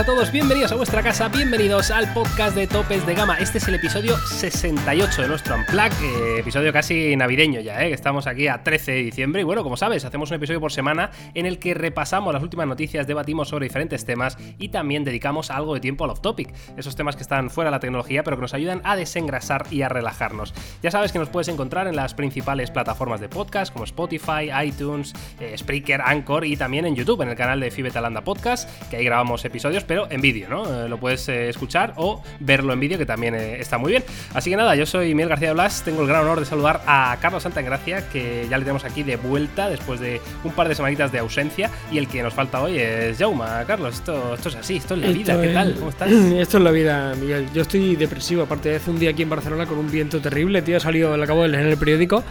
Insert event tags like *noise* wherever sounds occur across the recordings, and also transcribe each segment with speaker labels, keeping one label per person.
Speaker 1: a todos, bienvenidos a vuestra casa, bienvenidos al podcast de Topes de Gama. Este es el episodio 68 de nuestro Unplug, eh, episodio casi navideño ya, eh, que estamos aquí a 13 de diciembre. Y bueno, como sabes, hacemos un episodio por semana en el que repasamos las últimas noticias, debatimos sobre diferentes temas y también dedicamos algo de tiempo al off-topic, esos temas que están fuera de la tecnología pero que nos ayudan a desengrasar y a relajarnos. Ya sabes que nos puedes encontrar en las principales plataformas de podcast como Spotify, iTunes, eh, Spreaker, Anchor y también en YouTube, en el canal de Fibetalanda Podcast, que ahí grabamos episodios, pero en vídeo, ¿no? Eh, lo puedes eh, escuchar o verlo en vídeo, que también eh, está muy bien. Así que nada, yo soy Miguel García Blas, tengo el gran honor de saludar a Carlos Santagracia, que ya le tenemos aquí de vuelta después de un par de semanitas de ausencia, y el que nos falta hoy es Jauma. Carlos, esto, esto es así, esto es la vida, ¿qué tal? ¿Cómo estás? *clears throat*
Speaker 2: Esto es la vida, Miguel. Yo estoy depresivo, aparte de hace un día aquí en Barcelona con un viento terrible, tío, ha salido, lo acabo de leer en el periódico,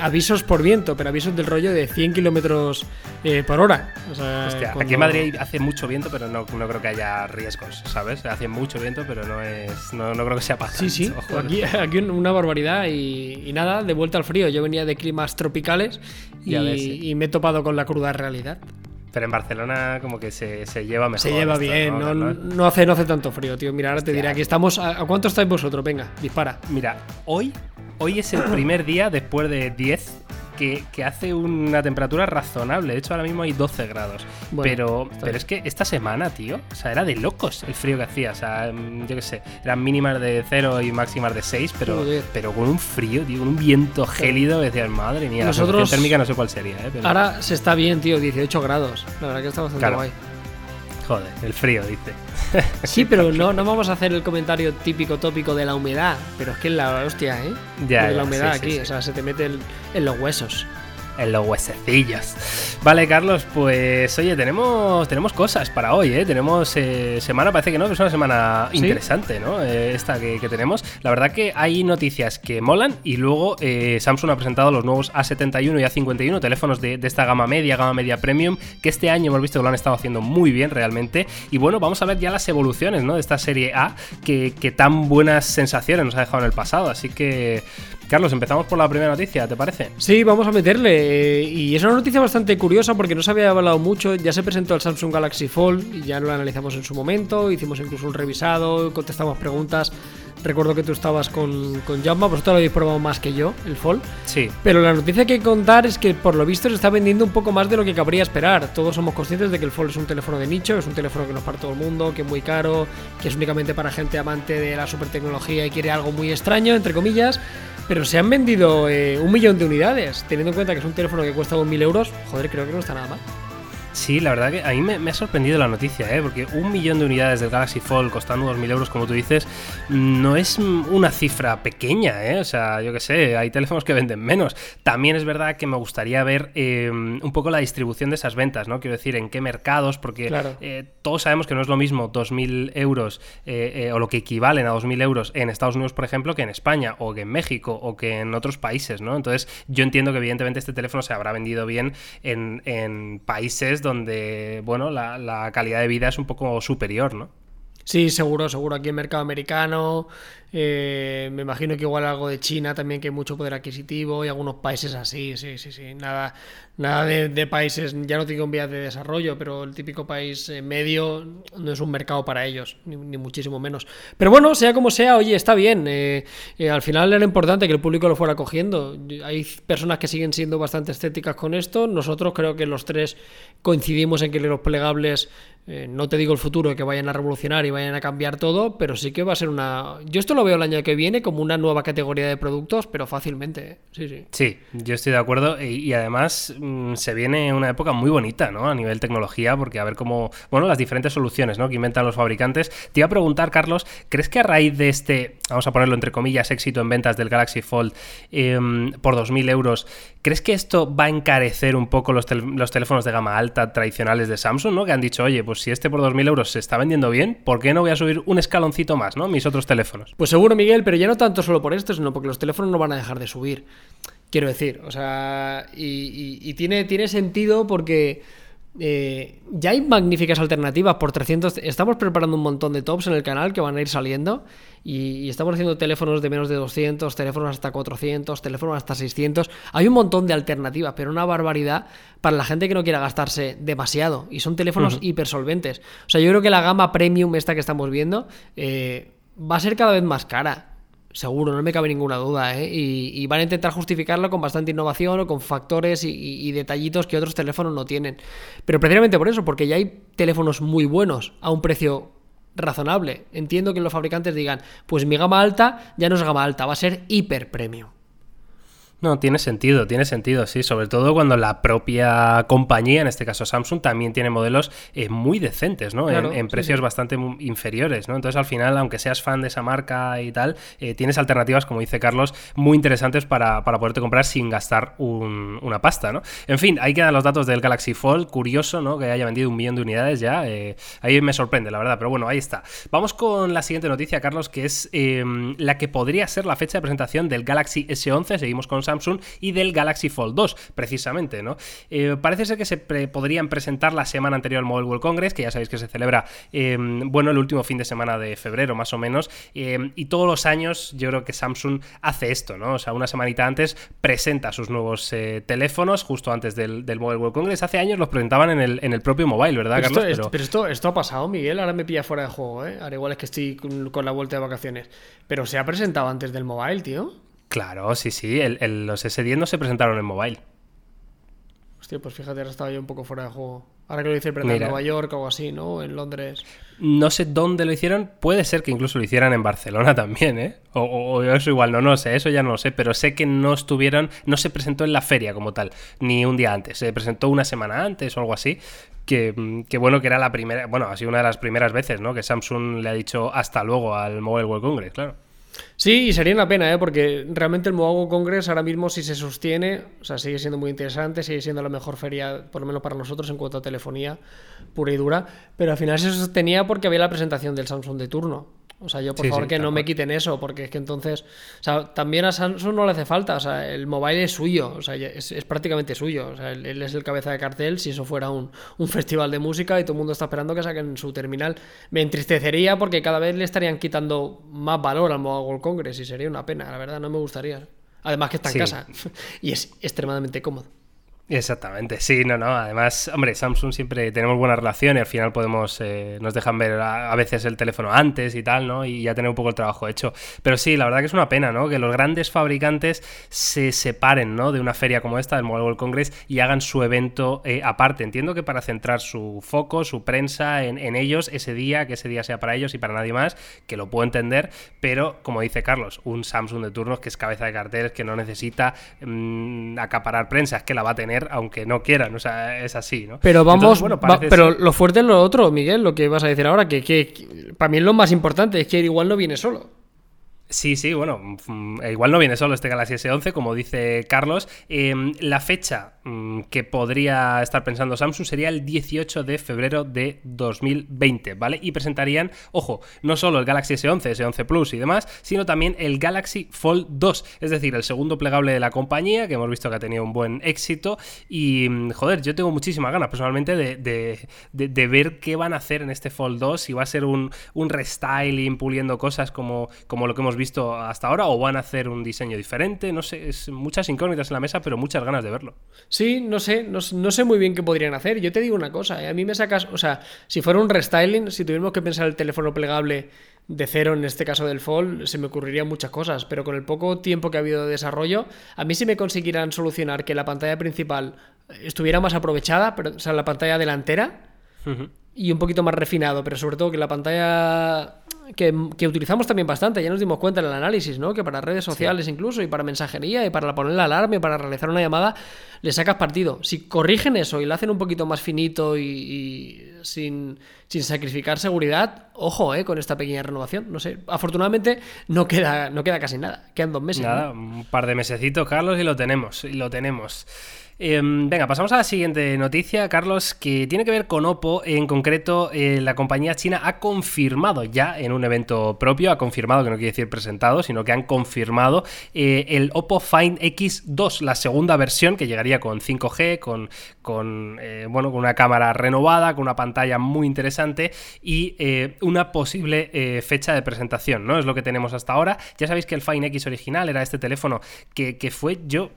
Speaker 2: avisos por viento, pero avisos del rollo de 100 kilómetros por hora. O sea,
Speaker 1: Hostia,
Speaker 2: cuando-
Speaker 1: aquí en Madrid hace mucho viento, pero no, no creo que haya riesgos, ¿sabes? Hace mucho viento, pero no es no, no creo que sea para
Speaker 2: Sí, sí, aquí, aquí una barbaridad y, y nada, de vuelta al frío. Yo venía de climas tropicales y,
Speaker 1: Ya ves, sí.
Speaker 2: y me he topado con la cruda realidad.
Speaker 1: Pero en Barcelona como que se, se lleva mejor.
Speaker 2: Se lleva
Speaker 1: esto,
Speaker 2: bien, no,
Speaker 1: ¿no?
Speaker 2: no hace, no hace tanto frío, tío. Mira, ahora te diré, aquí estamos. ¿A, a cuánto estáis vosotros? Venga, dispara.
Speaker 1: Mira, hoy, hoy es el primer día después de 10 que, que hace una temperatura razonable. De hecho, ahora mismo hay 12 grados.
Speaker 2: Bueno,
Speaker 1: pero pero es que esta semana, tío, o sea, era de locos el frío que hacía. O sea, mm, yo qué sé, eran mínimas de 0 y máximas de 6, pero, pero con un frío, tío, con un viento gélido. Decías, madre mía, la
Speaker 2: Nosotros-
Speaker 1: sensación térmica no sé cuál sería, ¿eh? Pero,
Speaker 2: Ahora se está bien, tío, 18 grados. La verdad que está bastante
Speaker 1: Claro.
Speaker 2: guay.
Speaker 1: Joder, el frío, dice. *laughs*
Speaker 2: Sí, pero no, no vamos a hacer el comentario típico tópico de la humedad. Pero es que es la hostia, ¿eh?
Speaker 1: Ya,
Speaker 2: la humedad
Speaker 1: sí, sí,
Speaker 2: aquí,
Speaker 1: sí.
Speaker 2: o sea, se te mete el- en los huesos.
Speaker 1: En los huesecillos. Vale, Carlos, pues oye, tenemos, tenemos cosas para hoy, ¿eh? Tenemos eh, semana, parece que no, pero es una semana
Speaker 2: ¿Sí?
Speaker 1: interesante, ¿no? Eh, esta que, que tenemos. La verdad que hay noticias que molan y luego eh, Samsung ha presentado los nuevos A71 y A51, teléfonos de, de esta gama media, gama media premium, que este año hemos visto que lo han estado haciendo muy bien realmente. Y bueno, vamos a ver ya las evoluciones, ¿no? De esta serie A, que, que tan buenas sensaciones nos ha dejado en el pasado. Así que, Carlos, empezamos por la primera noticia, ¿te parece?
Speaker 2: Sí, vamos a meterle. eh, Y es una noticia bastante curiosa porque no se había hablado mucho. Ya se presentó el Samsung Galaxy Fold y ya lo analizamos en su momento. Hicimos incluso un revisado, contestamos preguntas. Recuerdo que tú estabas con, con Jaume, vosotros lo habéis probado más que yo, el Fold.
Speaker 1: Sí.
Speaker 2: Pero la noticia que hay que contar es que por lo visto se está vendiendo un poco más de lo que cabría esperar. Todos somos conscientes de que el Fold es un teléfono de nicho, es un teléfono que no es para todo el mundo, que es muy caro, que es únicamente para gente amante de la super tecnología y quiere algo muy extraño, entre comillas. Pero se han vendido eh, un millón de unidades, teniendo en cuenta que es un teléfono que cuesta 2.000 euros. Joder, creo que no está nada mal.
Speaker 1: Sí, la verdad que a mí me, me ha sorprendido la noticia, ¿eh? porque un millón de unidades del Galaxy Fold costando 2.000 euros, como tú dices, no es una cifra pequeña, ¿eh? o sea, yo qué sé, hay teléfonos que venden menos. También es verdad que me gustaría ver eh, un poco la distribución de esas ventas, ¿no? Quiero decir, en qué mercados, porque
Speaker 2: Claro.
Speaker 1: eh, todos sabemos que no es lo mismo 2.000 euros eh, eh, o lo que equivalen a 2.000 euros en Estados Unidos, por ejemplo, que en España o que en México o que en otros países, ¿no? Entonces, yo entiendo que evidentemente este teléfono se habrá vendido bien en, en países donde, bueno, la, la calidad de vida es un poco superior, ¿no?
Speaker 2: Sí, seguro, seguro. Aquí en mercado americano, eh, me imagino que igual algo de China también, que hay mucho poder adquisitivo y algunos países así, sí, sí, sí. Nada, nada de, países, ya no digo en vías de desarrollo, pero el típico país eh, medio no es un mercado para ellos, ni, muchísimo menos. Pero bueno, sea como sea, oye, está bien. eh, al final era importante que el público lo fuera cogiendo. Hay personas que siguen siendo bastante estéticas con esto. Nosotros creo que los tres coincidimos en que los plegables eh, no te digo el futuro que vayan a revolucionar y vayan a cambiar todo, pero sí que va a ser una. Yo esto lo veo el año que viene como una nueva categoría de productos, pero fácilmente. ¿eh? Sí, sí.
Speaker 1: Sí, yo estoy de acuerdo y, además mm, se viene una época muy bonita, ¿no? A nivel tecnología, porque a ver cómo, bueno, las diferentes soluciones, ¿no? Que inventan los fabricantes. Te iba a preguntar, Carlos, ¿crees que a raíz de este, vamos a ponerlo entre comillas, éxito en ventas del Galaxy Fold em, por 2.000 euros, ¿crees que esto va a encarecer un poco los, tel- los teléfonos de gama alta tradicionales de Samsung, ¿no? Que han dicho, oye, pues si este por 2.000 euros se está vendiendo bien, ¿por qué no voy a subir un escaloncito más, ¿no? Mis otros teléfonos.
Speaker 2: Pues seguro, Miguel, pero ya no tanto solo por esto, sino porque los teléfonos no van a dejar de subir. Quiero decir, o sea, y, y- tiene, tiene sentido porque eh, ya hay magníficas alternativas por 300. Estamos preparando un montón de tops en el canal que van a ir saliendo. Y, estamos haciendo teléfonos de menos de 200, teléfonos hasta 400, teléfonos hasta 600. Hay un montón de alternativas, pero una barbaridad para la gente que no quiera gastarse demasiado. Y son teléfonos hipersolventes. O sea, yo creo que la gama premium, esta que estamos viendo, eh, va a ser cada vez más cara. Seguro, no me cabe ninguna duda, ¿eh? y, van a intentar justificarlo con bastante innovación o con factores y, detallitos que otros teléfonos no tienen. Pero precisamente por eso, porque ya hay teléfonos muy buenos a un precio razonable. Entiendo que los fabricantes digan, pues mi gama alta ya no es gama alta, va a ser hiper premium.
Speaker 1: No, tiene sentido, tiene sentido, sí, sobre todo cuando la propia compañía, en este caso Samsung, también tiene modelos eh, muy decentes, ¿no? en, precios bastante inferiores, ¿no? Entonces al final, aunque seas fan de esa marca y tal, eh, tienes alternativas, como dice Carlos, muy interesantes para, poderte comprar sin gastar una pasta, ¿no? En fin, ahí quedan los datos del Galaxy Fold, curioso, ¿no? Que haya vendido un millón de unidades ya, eh, ahí me sorprende, la verdad, pero bueno, ahí está. Vamos con la siguiente noticia, Carlos, que es em, la que podría ser la fecha de presentación del Galaxy S11, seguimos con Samsung y del Galaxy Fold 2, precisamente, ¿no? Eh, parece ser que se podrían presentar la semana anterior al Mobile World Congress, que ya sabéis que se celebra, em, bueno, el último fin de semana de febrero, más o menos, em, y todos los años yo creo que Samsung hace esto, ¿no? O sea, una semanita antes presenta sus nuevos eh, teléfonos, justo antes del, Mobile World Congress. Hace años los presentaban en el, en el propio mobile, ¿verdad,
Speaker 2: pero
Speaker 1: Carlos?
Speaker 2: Esto, pero, esto, esto ha pasado, Miguel, ahora me pilla fuera de juego, ¿eh? Ahora igual es que estoy con la vuelta de vacaciones. Pero se ha presentado antes del mobile, tío.
Speaker 1: Claro, sí, sí. El, los S10 no se presentaron en mobile.
Speaker 2: Hostia, pues fíjate, ahora estaba yo un poco fuera de juego. Ahora que lo hice en Nueva York o algo así, ¿no? En Londres.
Speaker 1: No sé dónde lo hicieron. Puede ser que incluso lo hicieran en Barcelona *laughs* también, ¿eh? O, eso igual, no, no sé, eso ya no lo sé. Pero sé que no estuvieron, no se presentó en la feria como tal, ni un día antes. Se presentó una semana antes o algo así. Que, que, bueno, que era la primera, bueno, ha sido una de las primeras veces, ¿no? Que Samsung le ha dicho hasta luego al Mobile World Congress, claro.
Speaker 2: Sí, y sería una pena, ¿eh? porque realmente el Mobile Congress ahora mismo si se sostiene, o sea, sigue siendo muy interesante, sigue siendo la mejor feria, por lo menos para nosotros, en cuanto a telefonía pura y dura, pero al final se sostenía porque había la presentación del Samsung de turno. O sea, yo por favor que no me quiten eso, porque es que entonces, o sea, también a Samsung no le hace falta, o sea, el mobile es suyo, o sea, es, prácticamente suyo, o sea, él, es el cabeza de cartel si eso fuera un, un, *laughs* festival de música y todo el mundo está esperando que saquen su terminal. Me entristecería porque cada vez le estarían quitando más valor al Mobile World Congress y sería una pena, la verdad, no me gustaría. Además que está en casa *laughs* y es extremadamente cómodo.
Speaker 1: Exactamente, sí, no, no. Además, hombre, Samsung siempre tenemos buena relación y al final podemos, eh, nos dejan ver a, veces el teléfono antes y tal, ¿no? Y ya tener un poco el trabajo hecho. Pero sí, la verdad que es una pena, ¿no? Que los grandes fabricantes se separen, ¿no? De una feria como esta, del Mobile World Congress, y hagan su evento eh, aparte. Entiendo que para centrar su foco, su prensa en, ellos ese día, que ese día sea para ellos y para nadie más, que lo puedo entender, pero como dice Carlos, un Samsung de turnos que es cabeza de cartel, que no necesita mm, acaparar prensa, es que la va a tener aunque no quieran, o sea, es así, ¿no?
Speaker 2: Pero vamos, pero lo fuerte es lo otro, Miguel, lo que vas a decir ahora, que, que para mí es lo más importante, es que igual no viene solo.
Speaker 1: Sí, sí, bueno, mm, igual no viene solo este Galaxy S11, como dice Carlos. Em, la fecha que podría estar pensando Samsung sería el 18 de febrero de 2020, ¿vale? Y presentarían, ojo, no solo el Galaxy S11, S11 Plus y demás, sino también el Galaxy Fold 2, es decir, el segundo plegable de la compañía, que hemos visto que ha tenido un buen éxito. Y, mm, joder, yo tengo muchísimas ganas personalmente de, ver qué van a hacer en este Fold 2, si va a ser un, un restyling, puliendo cosas como, como lo que hemos visto hasta ahora o van a hacer un diseño diferente. No sé, es muchas incógnitas en la mesa, pero muchas ganas de verlo.
Speaker 2: Sí, no sé, no, sé muy bien qué podrían hacer. Yo te digo una cosa, ¿eh? a mí me sacas, o sea, si fuera un restyling, si tuviéramos que pensar el teléfono plegable de cero, en este caso del Fold, se me ocurrirían muchas cosas, pero con el poco tiempo que ha habido de desarrollo, a mí si me consiguieran solucionar que la pantalla principal estuviera más aprovechada, pero, o sea, la pantalla delantera, y un poquito más refinado, pero sobre todo que la pantalla que, utilizamos también bastante, ya nos dimos cuenta en el análisis, ¿no? Que para redes sociales incluso, y para mensajería, y para poner la alarma, y para realizar una llamada, le sacas partido. Si corrigen eso y lo hacen un poquito más finito y, sin, sin sacrificar seguridad, ojo, eh, con esta pequeña renovación. No sé, afortunadamente no queda, no queda casi nada. Quedan dos meses.
Speaker 1: Nada, un par de mesecitos, Carlos, y lo tenemos. Y lo tenemos. Em, venga, pasamos a la siguiente noticia, Carlos, que tiene que ver con Oppo. En concreto, eh, la compañía china ha confirmado ya en un evento propio, ha confirmado, que no quiere decir presentado, sino que han confirmado eh, el Oppo Find X2, la segunda versión que llegaría con 5G, con, eh, bueno, con una cámara renovada, con una pantalla muy interesante y una posible fecha de presentación, ¿no? Es lo que tenemos hasta ahora. Ya sabéis que el Find X original era este teléfono que, fue, yo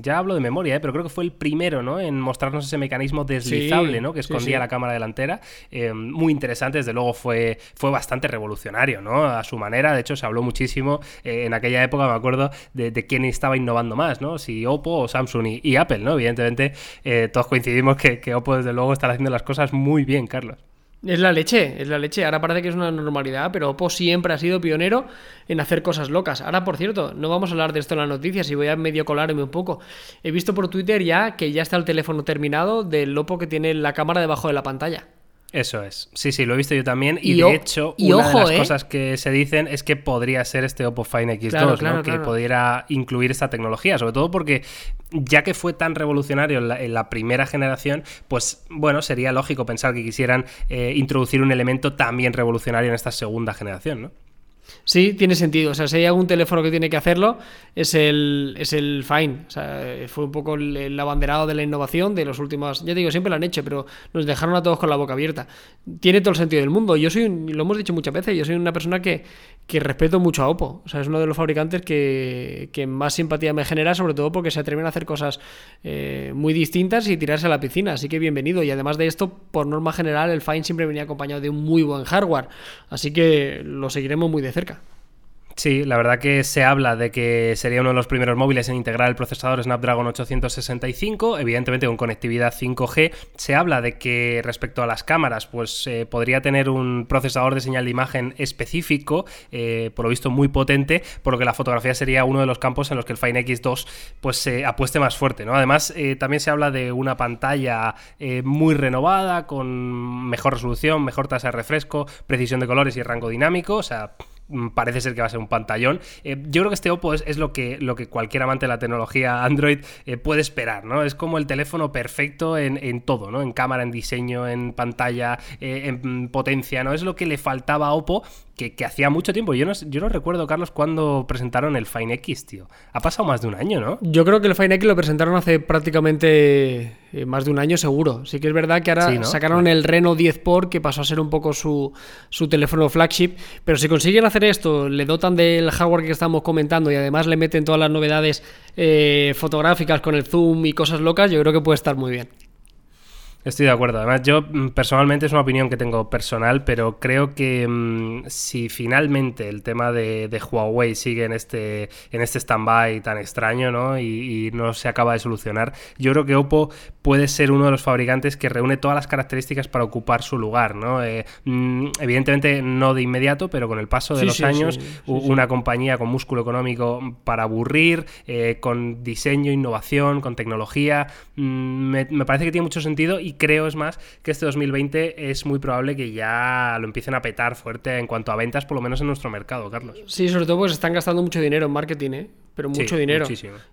Speaker 1: ya hablo de memoria, pero creo que fue fue el primero ¿no? en mostrarnos ese mecanismo deslizable ¿no? que escondía la cámara delantera. Eh, muy interesante, desde luego fue, fue bastante revolucionario ¿no? a su manera. De hecho, se habló muchísimo eh, en aquella época, me acuerdo, de, quién estaba innovando más, ¿no? si Oppo o Samsung y, Apple. ¿no? Evidentemente, eh, todos coincidimos que, que Oppo, desde luego, está haciendo las cosas muy bien, Carlos.
Speaker 2: Es la leche, es la leche. Ahora parece que es una normalidad, pero Oppo siempre ha sido pionero en hacer cosas locas. Ahora, por cierto, no vamos a hablar de esto en las noticias y voy a medio colarme un poco. He visto por Twitter ya que ya está el teléfono terminado del Oppo que tiene la cámara debajo de la pantalla.
Speaker 1: Eso es. Sí, sí, lo he visto yo también. Y, de hecho, una de las ¿eh? cosas que se dicen es que podría ser este Oppo Find X2, ¿no? que pudiera incluir esta tecnología. Sobre todo porque, ya que fue tan revolucionario en la, primera generación, pues bueno, sería lógico pensar que quisieran eh, introducir un elemento también revolucionario en esta segunda generación, ¿no?
Speaker 2: Sí, tiene sentido. O sea, si hay algún teléfono que tiene que hacerlo, es el, es el Fine. O sea, fue un poco el, abanderado de la innovación de los últimos. Ya digo, siempre lo han hecho, pero nos dejaron a todos con la boca abierta. Tiene todo el sentido del mundo. Yo soy, lo hemos dicho muchas veces, yo soy una persona que, que respeto mucho a Oppo. O sea, es uno de los fabricantes que, que más simpatía me genera, sobre todo porque se atreven a hacer cosas eh, muy distintas y tirarse a la piscina. Así que bienvenido. Y además de esto, por norma general, el Fine siempre venía acompañado de un muy buen hardware. Así que lo seguiremos muy de cerca.
Speaker 1: Sí, la verdad que se habla de que sería uno de los primeros móviles en integrar el procesador Snapdragon 865, evidentemente con conectividad 5G. Se habla de que respecto a las cámaras, pues eh, podría tener un procesador de señal de imagen específico, eh, por lo visto muy potente, por lo que la fotografía sería uno de los campos en los que el Fine X2 pues se apueste más fuerte. ¿no? Además, eh, también se habla de una pantalla muy renovada, con mejor resolución, mejor tasa de refresco, precisión de colores y rango dinámico. O sea, parece ser que va a ser un pantallón. Eh, yo creo que este Oppo es, lo, que, lo que cualquier amante de la tecnología *laughs* Android eh, puede esperar, ¿no? Es como el teléfono perfecto en, todo, ¿no? En cámara, en diseño, en pantalla, eh, en potencia, ¿no? Es lo que le faltaba a Oppo que, hacía mucho tiempo. Yo no, yo no recuerdo, Carlos, cuando presentaron el Fine X, tío. Ha pasado más de un año, ¿no?
Speaker 2: Yo creo que el Fine X lo presentaron hace prácticamente más de un año, seguro. Sí que es verdad que ahora sacaron el Reno 10 Por, que pasó a ser un poco su, su teléfono flagship. Pero si consiguen hacer esto, le dotan del hardware que estamos comentando y además le meten todas las novedades eh, fotográficas con el zoom y cosas locas, yo creo que puede estar muy bien.
Speaker 1: Estoy de acuerdo. Además, yo mm, personalmente es una opinión que tengo personal, pero creo que mm, si finalmente el tema de, Huawei sigue en este, en este stand-by tan extraño ¿no? Y, no se acaba de solucionar, yo creo que Oppo puede ser uno de los fabricantes que reúne todas las características para ocupar su lugar. ¿no? Eh, mm, evidentemente no de inmediato, pero con el paso de los años, una compañía con músculo económico para aburrir, eh, con diseño, innovación, con tecnología, me, me parece que tiene mucho sentido y creo, es más, que este 2020 es muy probable que ya lo empiecen a petar fuerte en cuanto a ventas, por lo menos en nuestro mercado, Carlos.
Speaker 2: Sí, sobre todo pues están gastando mucho dinero en marketing, ¿eh? Pero mucho dinero.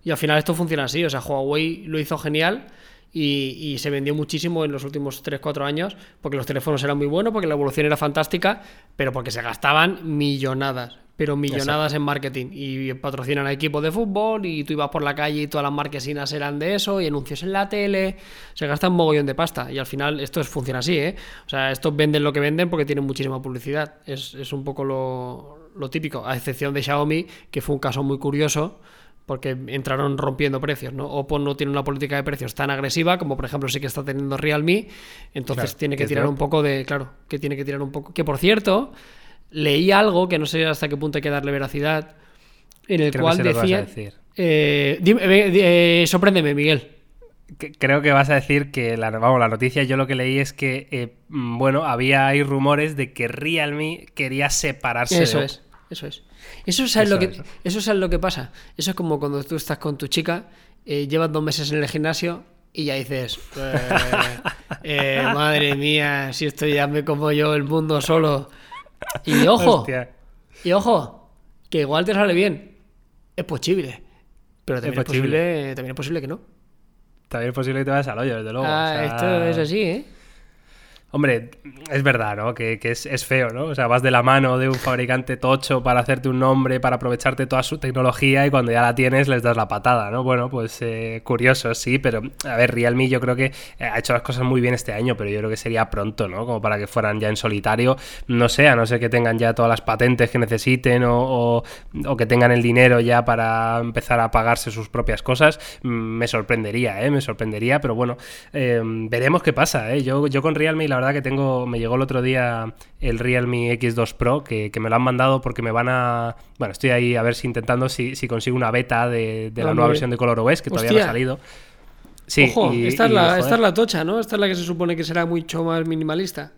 Speaker 2: Y al final esto funciona así, o sea, Huawei lo hizo genial. Y, se vendió muchísimo en los últimos 3-4 años porque los teléfonos eran muy buenos, porque la evolución era fantástica, pero porque se gastaban millonadas pero millonadas en marketing. Y patrocinan a equipos de fútbol y tú ibas por la calle y todas las marquesinas eran de eso y anuncios en la tele. Se gasta un mogollón de pasta y al final esto funciona así, ¿eh? O sea, estos venden lo que venden porque tienen muchísima publicidad. Es, un poco lo, lo típico, a excepción de Xiaomi, que fue un caso muy curioso porque entraron rompiendo precios, ¿no? Oppo no tiene una política de precios tan agresiva como por ejemplo sí que está teniendo Realme, entonces tiene que tirar un poco de, claro, que tiene que tirar un poco, que por cierto, leí algo que no sé hasta qué punto hay que darle veracidad, en el cual decía... decir. Eh, eh, sorpréndeme, Miguel.
Speaker 1: Creo que vas a decir que la, vamos, la noticia yo lo que leí es que, eh, mm, bueno, había hay rumores de que Realme quería separarse
Speaker 2: Eso es, eso es. Eso es, lo que, eso es lo que pasa. Eso es como cuando tú estás con tu chica, llevas dos meses en el gimnasio y ya dices, eh, *laughs* eh, madre mía, si esto ya me como yo el mundo solo. Y ojo,
Speaker 1: Hostia.
Speaker 2: y ojo, que igual te sale bien. Es posible. Pero también
Speaker 1: Es
Speaker 2: es posible, también es posible que no.
Speaker 1: También es posible que te vayas al hoyo, desde luego.
Speaker 2: Ah,
Speaker 1: o sea,
Speaker 2: esto es así, ¿eh?
Speaker 1: Hombre, es verdad, ¿no? Que, que es, es feo, ¿no? O sea, vas de la mano de un fabricante tocho para hacerte un nombre, para aprovecharte toda su tecnología y cuando ya la tienes les das la patada, ¿no? Bueno, pues eh, curioso, sí, pero a ver, Realme yo creo que eh, ha hecho las cosas muy bien este año, pero yo creo que sería pronto, ¿no? Como para que fueran ya en solitario, no sé, a no ser que tengan ya todas las patentes que necesiten o, o- que tengan el dinero ya para empezar a pagarse sus propias cosas, mm, me sorprendería, ¿eh? Me sorprendería, pero bueno, eh, veremos qué pasa, ¿eh? Yo, yo con Realme la verdad que tengo, me llegó el otro día el Realme X2 Pro, que, que me lo han mandado porque me van a... Bueno, estoy ahí a ver si intentando si, si consigo una beta de, de la
Speaker 2: Ah,
Speaker 1: nueva versión de ColorOS, que todavía no ha salido. Sí,
Speaker 2: Ojo,
Speaker 1: y-
Speaker 2: esta, es la, esta es la tocha, ¿no? Esta es la que se supone que será mucho más minimalista.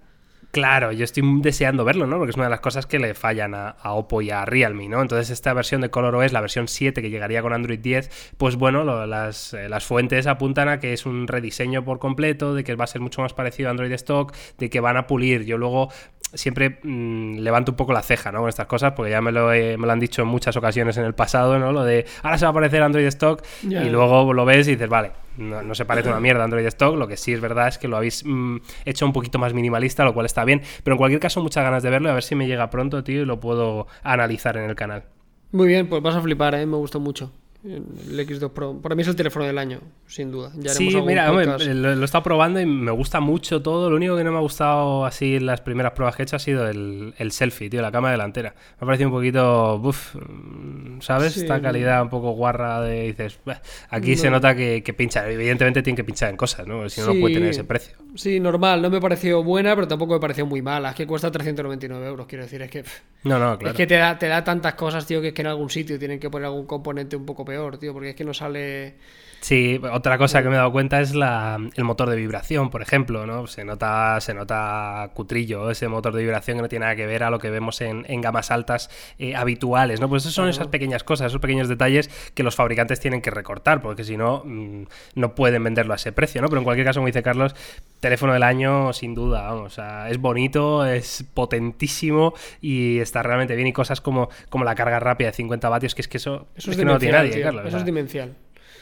Speaker 1: Claro, yo estoy deseando verlo, ¿no? Porque es una de las cosas que le fallan a, Oppo y a Realme, ¿no? Entonces esta versión de ColorOS, la versión 7 que llegaría con Android 10, pues bueno, las, eh, las fuentes apuntan a que es un rediseño por completo, de que va a ser mucho más parecido a Android Stock, de que van a pulir. Yo luego siempre mm, levanto un poco la ceja, ¿no? Con estas cosas, porque ya me lo, he- me lo han dicho en muchas ocasiones en el pasado, ¿no? Lo de ahora se va a aparecer Android Stock y luego lo ves y dices, vale, no, no se parece una mierda a Android Stock, lo que sí es verdad es que lo habéis mm, hecho un poquito más minimalista, lo cual está bien, pero en cualquier caso muchas ganas de verlo, a ver si me llega pronto, tío, y lo puedo analizar en el canal.
Speaker 2: Muy bien, pues vas a flipar, ¿eh? Me gustó mucho. El X2 Pro. Para mí es el teléfono del año, sin duda. Ya
Speaker 1: Sí, mira, hombre, lo, lo he estado probando y me gusta mucho todo. Lo único que no me ha gustado así en las primeras pruebas que he hecho ha sido el, el selfie, tío, la cámara delantera. Me ha parecido un poquito, buf, mm, ¿sabes?
Speaker 2: Sí.
Speaker 1: Esta calidad un poco guarra de, dices, "Bah". aquí se
Speaker 2: No.
Speaker 1: nota que, que pincha. Evidentemente tiene que pinchar en cosas, ¿no? Si no, no
Speaker 2: Sí.
Speaker 1: puede tener ese precio.
Speaker 2: Sí, normal. No me pareció buena, pero tampoco me pareció muy mala. Es que cuesta 399 euros, quiero decir. Es que, pff,
Speaker 1: No, no, claro.
Speaker 2: es que te, da, te da tantas cosas, tío, que es que en algún sitio tienen que poner algún componente un poco peor, tío, porque es que no sale...
Speaker 1: Sí, otra cosa que me he dado cuenta es la, el motor de vibración, por ejemplo, ¿no? Se nota, se nota cutrillo ese motor de vibración que no tiene nada que ver a lo que vemos en, en gamas altas eh, habituales, ¿no? Pues esas son esas pequeñas cosas, esos pequeños detalles que los fabricantes tienen que recortar, porque si no, mm, no pueden venderlo a ese precio, ¿no? Pero en cualquier caso, como dice Carlos, teléfono del año, sin duda, vamos, o sea, es bonito, es potentísimo y está realmente bien. Y cosas como, como la carga rápida de 50 vatios, que es que eso,
Speaker 2: Eso
Speaker 1: es
Speaker 2: es,
Speaker 1: que no lo tiene nadie,
Speaker 2: tío.
Speaker 1: Carlos. o
Speaker 2: Eso
Speaker 1: sea,
Speaker 2: es demencial.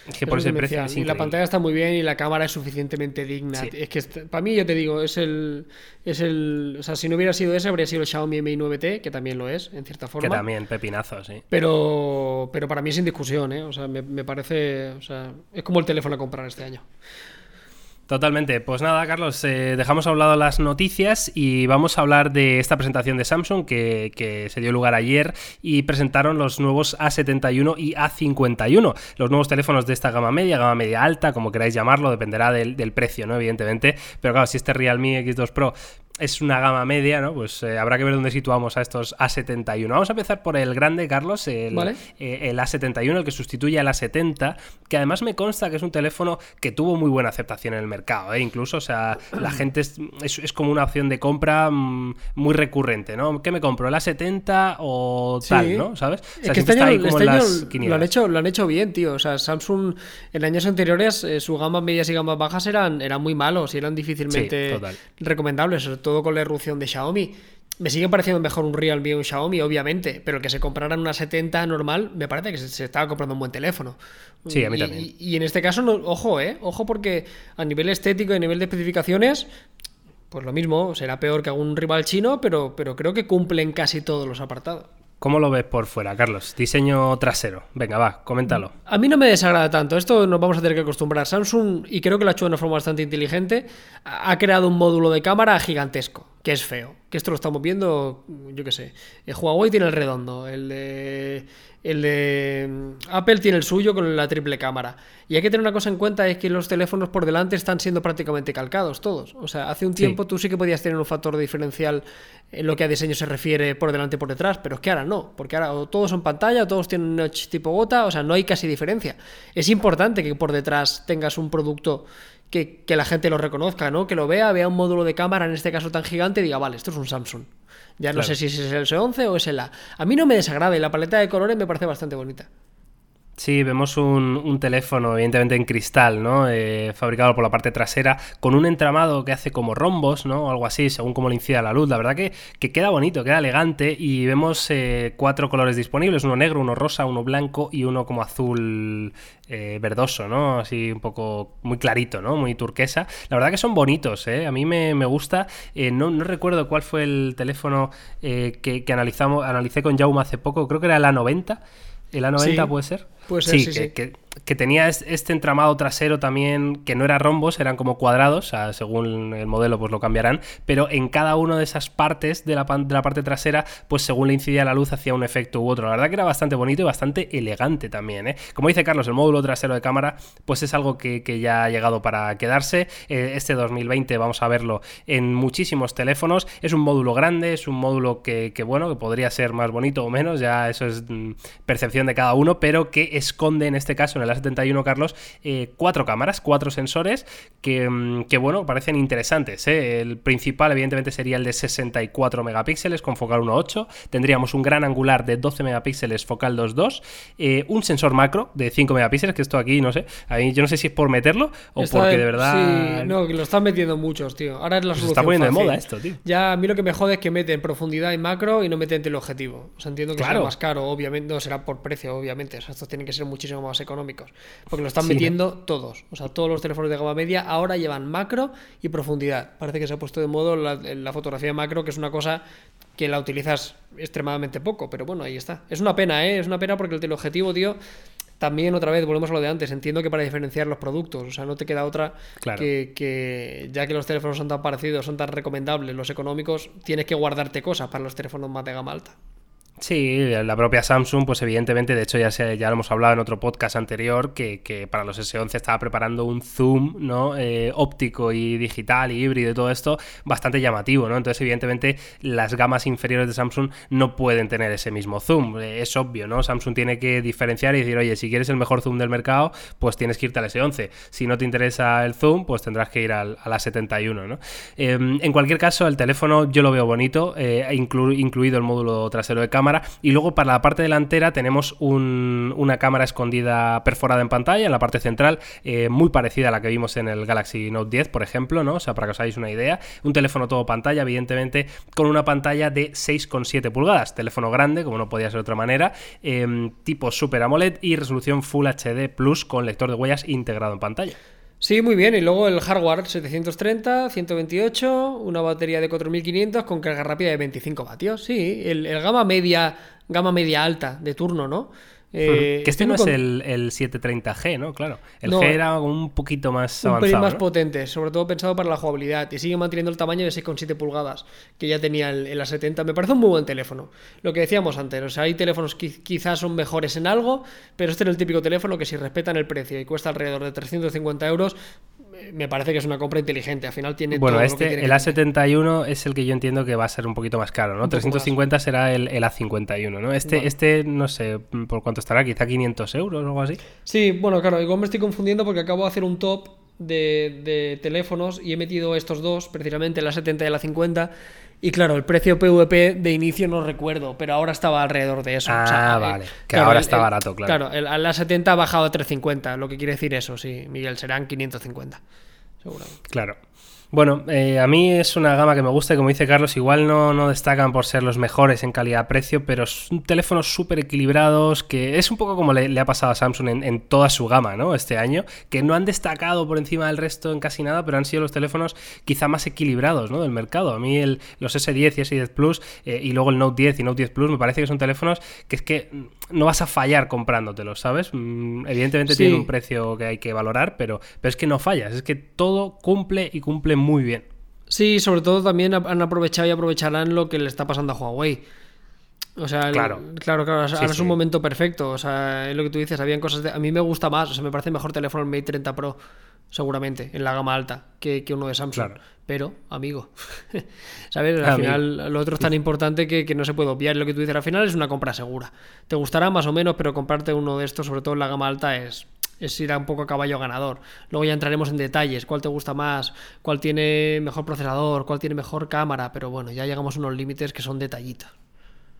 Speaker 1: Es que por ese
Speaker 2: es
Speaker 1: precio es
Speaker 2: y la pantalla está muy bien y la cámara es suficientemente digna.
Speaker 1: Sí.
Speaker 2: Es que para mí, yo te digo, es el, es el. O sea, si no hubiera sido ese, habría sido el Xiaomi Mi 9T, que también lo es, en cierta
Speaker 1: Que
Speaker 2: forma.
Speaker 1: también, pepinazo, sí.
Speaker 2: Pero, pero para mí sin discusión, ¿eh? O sea, me, me parece. O sea, es como el teléfono a comprar este año.
Speaker 1: Totalmente. Pues nada, Carlos, eh, dejamos a un lado las noticias y vamos a hablar de esta presentación de Samsung que, se dio lugar ayer y presentaron los nuevos A71 y A51, los nuevos teléfonos de esta gama media, gama media alta, como queráis llamarlo, dependerá del, del precio, ¿no? Evidentemente. Pero claro, si este Realme X2 Pro es una gama media, ¿no? Pues eh, habrá que ver dónde situamos a estos A71. Vamos a empezar por el grande, Carlos, el,
Speaker 2: Vale.
Speaker 1: eh, el A71, el que sustituye al A70, que además me consta que es un teléfono que tuvo muy buena aceptación en el mercado, ¿eh? incluso, o sea, la *clears throat* gente es, es- es como una opción de compra mm, muy recurrente, ¿no? ¿Qué me compro? ¿El A70 o
Speaker 2: Sí.
Speaker 1: tal, no? ¿Sabes? O sea,
Speaker 2: que este año,
Speaker 1: ahí como
Speaker 2: este
Speaker 1: en
Speaker 2: año
Speaker 1: las
Speaker 2: lo, han hecho, lo han hecho bien, tío. O sea, Samsung en años anteriores, eh, sus gamas medias y gamas bajas eran, eran muy malos y eran difícilmente
Speaker 1: Sí,
Speaker 2: recomendables, todo con la irrupción de Xiaomi. Me sigue pareciendo mejor un Realme o un Xiaomi, obviamente, pero el que se compraran una 70 normal, me parece que se, se estaba comprando un buen teléfono.
Speaker 1: Sí, a mí
Speaker 2: Y-
Speaker 1: también.
Speaker 2: Y, en este caso, no- ojo, eh, ojo, porque a nivel estético y a nivel de especificaciones, pues lo mismo, será peor que algún rival chino, pero, pero creo que cumplen casi todos los apartados.
Speaker 1: ¿Cómo lo ves por fuera, Carlos? Diseño trasero. Venga, va, coméntalo.
Speaker 2: A mí no me desagrada tanto. Esto nos vamos a tener que acostumbrar. Samsung, y creo que lo ha hecho de una forma bastante inteligente, ha creado un módulo de cámara gigantesco, que es feo. Que esto lo estamos viendo, yo qué sé. El Huawei tiene el redondo, el de, el de mm, Apple tiene el suyo con la triple cámara. Y hay que tener una cosa en cuenta, es que los teléfonos por delante están siendo prácticamente calcados todos. O sea, hace un
Speaker 1: Sí.
Speaker 2: tiempo tú sí que podías tener un factor diferencial en lo que a diseño se refiere por delante y por detrás, pero es que ahora no, porque ahora o todos son pantalla, o todos tienen un notch tipo gota, o sea, no hay casi diferencia. Es importante que por detrás tengas un producto que, que la gente lo reconozca, ¿no? Que lo vea, vea un módulo de cámara, en este caso tan gigante, y diga, vale, esto es un Samsung. Ya no
Speaker 1: Claro.
Speaker 2: sé si es el S11 o es el A. A mí no me desagrada y la paleta de colores me parece bastante bonita.
Speaker 1: Sí, vemos un, teléfono, evidentemente en cristal, ¿no? Eh, fabricado por la parte trasera, con un entramado que hace como rombos, ¿no? O algo así, según cómo le incida la luz. La verdad que, queda bonito, queda elegante y vemos eh, cuatro colores disponibles, uno negro, uno rosa, uno blanco y uno como azul eh, verdoso, ¿no? Así un poco muy clarito, ¿no? Muy turquesa. La verdad que son bonitos, ¿eh? A mí me, gusta. no, recuerdo cuál fue el teléfono que, que analizamos, analicé con Jaume hace poco, creo que era el A90. ¿El A90 puede ser?
Speaker 2: Puede ser, sí, sí,
Speaker 1: que, que tenía este entramado trasero también, que no era rombos, eran como cuadrados, según el modelo pues lo cambiarán, pero en cada una de esas partes de la, de la, parte trasera, pues según le incidía la luz hacía un efecto u otro. La verdad que era bastante bonito y bastante elegante también. ¿eh? Como dice Carlos, el módulo trasero de cámara, pues es algo que, ya ha llegado para quedarse. Eh, este 2020 vamos a verlo en muchísimos teléfonos. Es un módulo grande, es un módulo que, bueno, que podría ser más bonito o menos, ya eso es mm, percepción de cada uno, pero que esconde en este caso, en el A71, Carlos, eh, cuatro cámaras, cuatro sensores que, mm, bueno, parecen interesantes. ¿eh? El principal, evidentemente, sería el de 64 megapíxeles con focal 1.8. Tendríamos un gran angular de 12 megapíxeles, focal 2.2. Eh, un sensor macro de 5 megapíxeles, que esto aquí, no sé, a mí, yo no sé si es por meterlo o porque de verdad.
Speaker 2: Sí, no, que lo están metiendo muchos, tío. Ahora es la solución.
Speaker 1: Se está poniendo de moda esto, tío.
Speaker 2: Ya a mí lo que me jode es que meten profundidad y macro y no meten teleobjetivo. O sea, entiendo que claro. será más caro, obviamente, no será por precio, obviamente. O sea, estos tienen que ser muchísimo más económicos. Porque lo están metiendo todos. O sea, todos los teléfonos de gama media ahora llevan macro y profundidad. Parece que se ha puesto de modo la, la fotografía macro, que es una cosa que la utilizas extremadamente poco. Pero bueno, ahí está. Es una pena, ¿eh? Es una pena porque el teleobjetivo, tío también otra vez volvemos a lo de antes entiendo que para diferenciar los productos o sea no te queda otra que, que, ya que los teléfonos son tan parecidos son tan recomendables los económicos tienes que guardarte cosas para los teléfonos más de gama alta
Speaker 1: Sí, la propia Samsung, pues evidentemente, de hecho ya, se, ya lo hemos hablado en otro podcast anterior, que, para los S11 estaba preparando un zoom ¿no? Eh, óptico y digital y híbrido y todo esto bastante llamativo, ¿no? Entonces, evidentemente, las gamas inferiores de Samsung no pueden tener ese mismo zoom, eh, es obvio, ¿no? Samsung tiene que diferenciar y decir, oye, si quieres el mejor zoom del mercado, pues tienes que irte al S11. Si no te interesa el zoom, pues tendrás que ir al, a la 71, ¿no? Em, en cualquier caso, el teléfono yo lo veo bonito, eh, incluido el módulo trasero de cámara, y luego para la parte delantera tenemos una cámara escondida perforada en pantalla en la parte central, eh, muy parecida a la que vimos en el Galaxy Note 10, por ejemplo, ¿no? O sea, para que os hagáis una idea. Un teléfono todo pantalla, evidentemente, con una pantalla de 6,7 pulgadas. Teléfono grande, como no podía ser de otra manera, em, tipo Super AMOLED y resolución Full HD Plus con lector de huellas integrado en pantalla.
Speaker 2: Sí, muy bien. Y luego el hardware 730, 128, una batería de 4500 con carga rápida de 25 vatios. Sí, el, el gama media, gama media alta de turno, ¿no?
Speaker 1: Eh, que este no es el, 730G, ¿no? Claro. El G era un poquito más
Speaker 2: un
Speaker 1: avanzado.
Speaker 2: más potente, sobre todo pensado para la jugabilidad. Y sigue manteniendo el tamaño de 6,7 pulgadas, que ya tenía el, el, A70. Me parece un muy buen teléfono. Lo que decíamos antes, o sea, hay teléfonos que quizás son mejores en algo, pero este es el típico teléfono que si respetan el precio y cuesta alrededor de 350 euros, me parece que es una compra inteligente. Al final tiene
Speaker 1: bueno,
Speaker 2: todo
Speaker 1: este, el A71 es el que yo entiendo que va a ser un poquito más caro, ¿no? 350 será el, A51, ¿no? Este, este, no sé por cuánto estará, quizá 500 euros o algo así.
Speaker 2: Sí, bueno, claro, igual me estoy confundiendo porque acabo de hacer un top de, de teléfonos y he metido estos dos, precisamente el A70 y el A50 y claro, el precio PVP de inicio no recuerdo, pero ahora estaba alrededor de eso.
Speaker 1: Ah, vale. que ahora está barato, claro.
Speaker 2: Claro, el, la 70 ha bajado a 350, lo que quiere decir eso, sí, Miguel, serán 550, seguramente.
Speaker 1: Claro. Bueno, eh, a mí es una gama que me gusta y como dice Carlos, igual no, no destacan por ser los mejores en calidad-precio, pero son teléfonos súper equilibrados, que es un poco como le, ha pasado a Samsung en, toda su gama, ¿no? Este año, que no han destacado por encima del resto en casi nada, pero han sido los teléfonos quizá más equilibrados, ¿no? Del mercado. A mí el, los S10 y S10 Plus eh, y luego el Note 10 y Note 10 Plus me parece que son teléfonos que es que no vas a fallar comprándotelos, ¿sabes? Mm, evidentemente tiene un precio que hay que valorar, pero, pero es que no fallas, es que todo cumple y cumple muy bien.
Speaker 2: Sí, sobre todo también han aprovechado y aprovecharán lo que le está pasando a Huawei. O sea, claro, claro, claro ahora es un momento perfecto. O sea, es lo que tú dices, habían cosas de... A mí me gusta más, o sea, me parece mejor teléfono el Mate 30 Pro, seguramente, en la gama alta, que, uno de Samsung. Pero, amigo, *laughs* ¿sabes? Al final, lo otro es tan importante que, que, no se puede obviar. Lo que tú dices, al final es una compra segura. Te gustará más o menos, pero comprarte uno de estos, sobre todo en la gama alta, es, es ir a un poco a caballo ganador. Luego ya entraremos en detalles, cuál te gusta más, cuál tiene mejor procesador, cuál tiene mejor cámara, pero bueno, ya llegamos a unos límites que son detallitos.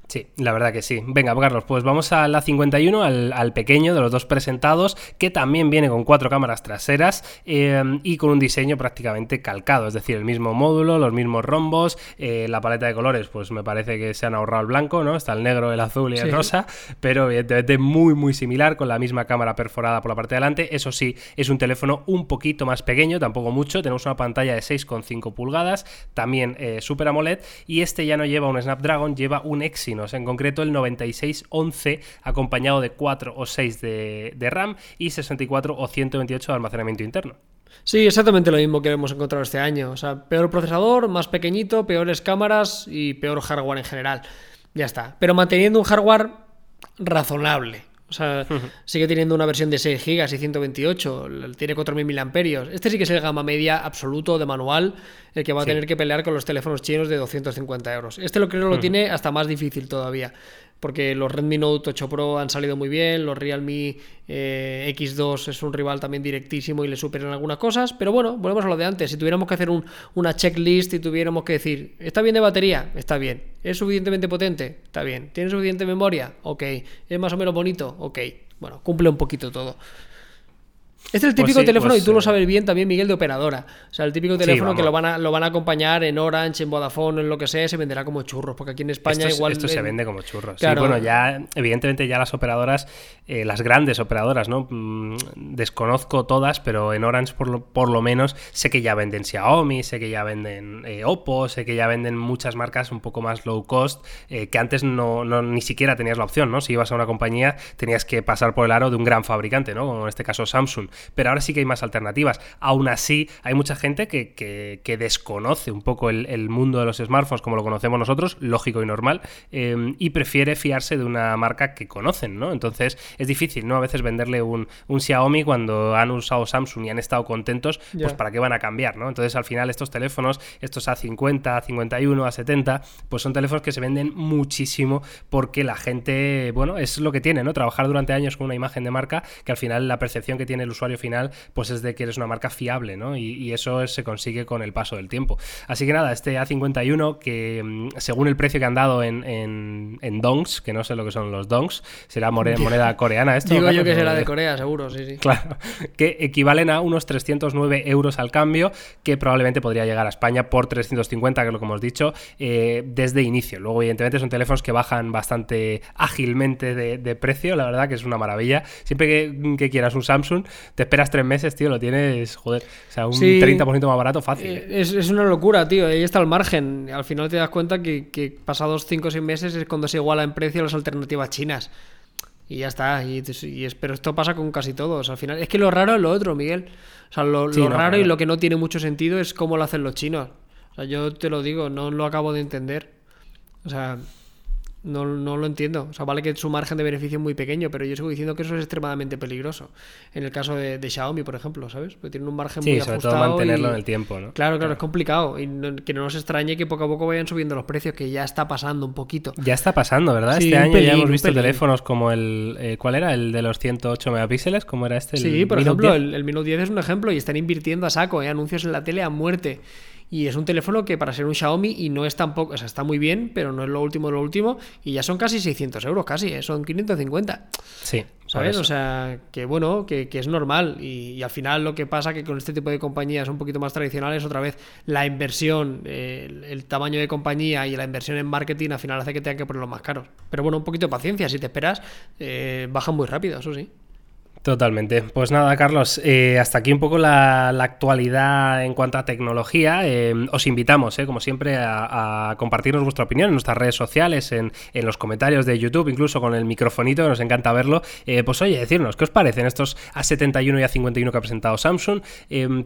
Speaker 1: Sí, la verdad que sí. Venga, Carlos, pues vamos a la 51, al, pequeño de los dos presentados, que también viene con cuatro cámaras traseras eh, y con un diseño prácticamente calcado, es decir, el mismo módulo, los mismos rombos, eh, la paleta de colores, pues me parece que se han ahorrado el blanco, ¿no? Está el negro, el azul y el rosa, pero evidentemente muy, muy similar, con la misma cámara perforada por la parte de delante. Eso sí, es un teléfono un poquito más pequeño, tampoco mucho. Tenemos una pantalla de 6,5 pulgadas, también eh, Super AMOLED, y este ya no lleva un Snapdragon, lleva un Exynos en concreto el 9611 acompañado de 4 o 6 de, RAM y 64 o 128 de almacenamiento interno.
Speaker 2: Sí, exactamente lo mismo que hemos encontrado este año. O sea, peor procesador, más pequeñito, peores cámaras y peor hardware en general. Ya está. Pero manteniendo un hardware razonable. O sea, sigue teniendo una versión de 6 GB y 128, tiene 4000 mAh. Este sí que es el gama media absoluto de manual, el que va a tener que pelear con los teléfonos chinos de 250 euros. Este lo creo lo tiene hasta más difícil todavía porque los Redmi Note 8 Pro han salido muy bien, los Realme eh, X2 es un rival también directísimo y le superan algunas cosas, pero bueno, volvemos a lo de antes, si tuviéramos que hacer una checklist y tuviéramos que decir, ¿está bien de batería? Está bien. ¿Es suficientemente potente? Está bien. ¿Tiene suficiente memoria? Ok. ¿Es más o menos bonito? Ok. Bueno, cumple un poquito todo. Este es el pues típico teléfono, y tú lo pues, sabes bien también, Miguel, de operadora. O sea, el típico teléfono que lo van, a, lo van a acompañar en Orange, en Vodafone, en lo que sea, se venderá como churros, porque aquí en España igual...
Speaker 1: Esto se vende como churros. Sí, bueno, ya, evidentemente ya las operadoras, eh, las grandes operadoras, ¿no? Mm, desconozco todas, pero en Orange por lo, por lo, menos sé que ya venden Xiaomi, sé que ya venden eh, Oppo, sé que ya venden muchas marcas un poco más low cost, eh, que antes no, no, ni siquiera tenías la opción, ¿no? Si ibas a una compañía tenías que pasar por el aro de un gran fabricante, ¿no? Como en este caso Samsung pero ahora sí que hay más alternativas. Aún así, hay mucha gente que, desconoce un poco el, mundo de los smartphones como lo conocemos nosotros, lógico y normal, em, y prefiere fiarse de una marca que conocen, ¿no? Entonces es difícil, ¿no? A veces venderle un, Xiaomi cuando han usado Samsung y han estado contentos, pues para qué van a cambiar, ¿no? Entonces al final estos teléfonos, estos A50, A51, A70, pues son teléfonos que se venden muchísimo porque la gente, bueno, es lo que tiene, ¿no? Trabajar durante años con una imagen de marca que al final la percepción que tiene el usuario final pues es de que eres una marca fiable, ¿no? Y, eso se consigue con el paso del tiempo. Así que nada, este A51, que mm, según el precio que han dado en, en, dongs, que no sé lo que son los dongs, será *laughs* moneda coreana esto.
Speaker 2: Digo yo que será de Corea, seguro, sí, sí.
Speaker 1: Claro, *laughs* que equivalen a unos 309 euros al cambio, que probablemente podría llegar a España por 350, que es lo que hemos dicho, eh, desde inicio. Luego, evidentemente, son teléfonos que bajan bastante ágilmente de, precio, la verdad que es una maravilla. Siempre que, que quieras un Samsung, te esperas tres meses, tío, lo tienes, joder, o sea, un 30% más barato fácil.
Speaker 2: Eh, es, es, una locura, tío, ahí está el margen. Al final te das cuenta que, que pasados 5 o 6 meses es cuando se iguala en precio las alternativas chinas. Y ya está. Y, pero esto pasa con casi todos. Al final, es que lo raro es lo otro, Miguel. O sea, lo, raro y lo que no tiene mucho sentido es cómo lo hacen los chinos. O sea, yo te lo digo, no lo acabo de entender. O sea, no, no, lo entiendo. O sea, vale que su margen de beneficio es muy pequeño, pero yo sigo diciendo que eso es extremadamente peligroso. En el caso de, Xiaomi, por ejemplo, ¿sabes? Porque tienen un margen muy sobre
Speaker 1: todo mantenerlo en el tiempo, ¿no?
Speaker 2: Claro, claro, es complicado. Y que no nos extrañe que poco a poco vayan subiendo los precios, que ya está pasando un poquito.
Speaker 1: Ya está pasando, ¿verdad? este año ya hemos visto teléfonos como el. Eh, ¿Cuál era? El de los 108 megapíxeles. ¿Cómo era este?
Speaker 2: sí, por ejemplo, el, el Minute 10 es un ejemplo y están invirtiendo a saco, ¿eh? anuncios en la tele a muerte. Y es un teléfono que para ser un Xiaomi y no es tampoco, o sea, está muy bien, pero no es lo último de lo último. Y ya son casi 600 euros, casi, ¿eh? son 550.
Speaker 1: Sí.
Speaker 2: ¿Sabes? O sea, que bueno, que, es normal. Y, al final lo que pasa que con este tipo de compañías un poquito más tradicionales, otra vez, la inversión, el, tamaño de compañía y la inversión en marketing al final hace que tengan que ponerlos más caros. Pero bueno, un poquito de paciencia, si te esperas, eh, bajan muy rápido, eso sí.
Speaker 1: Totalmente. Pues nada, Carlos, eh, hasta aquí un poco la, actualidad en cuanto a tecnología. Eh, os invitamos, eh, como siempre, a, compartirnos vuestra opinión en nuestras redes sociales, en, los comentarios de YouTube, incluso con el microfonito, que nos encanta verlo. pues oye, decirnos, ¿qué os parecen estos A71 y A51 que ha presentado Samsung?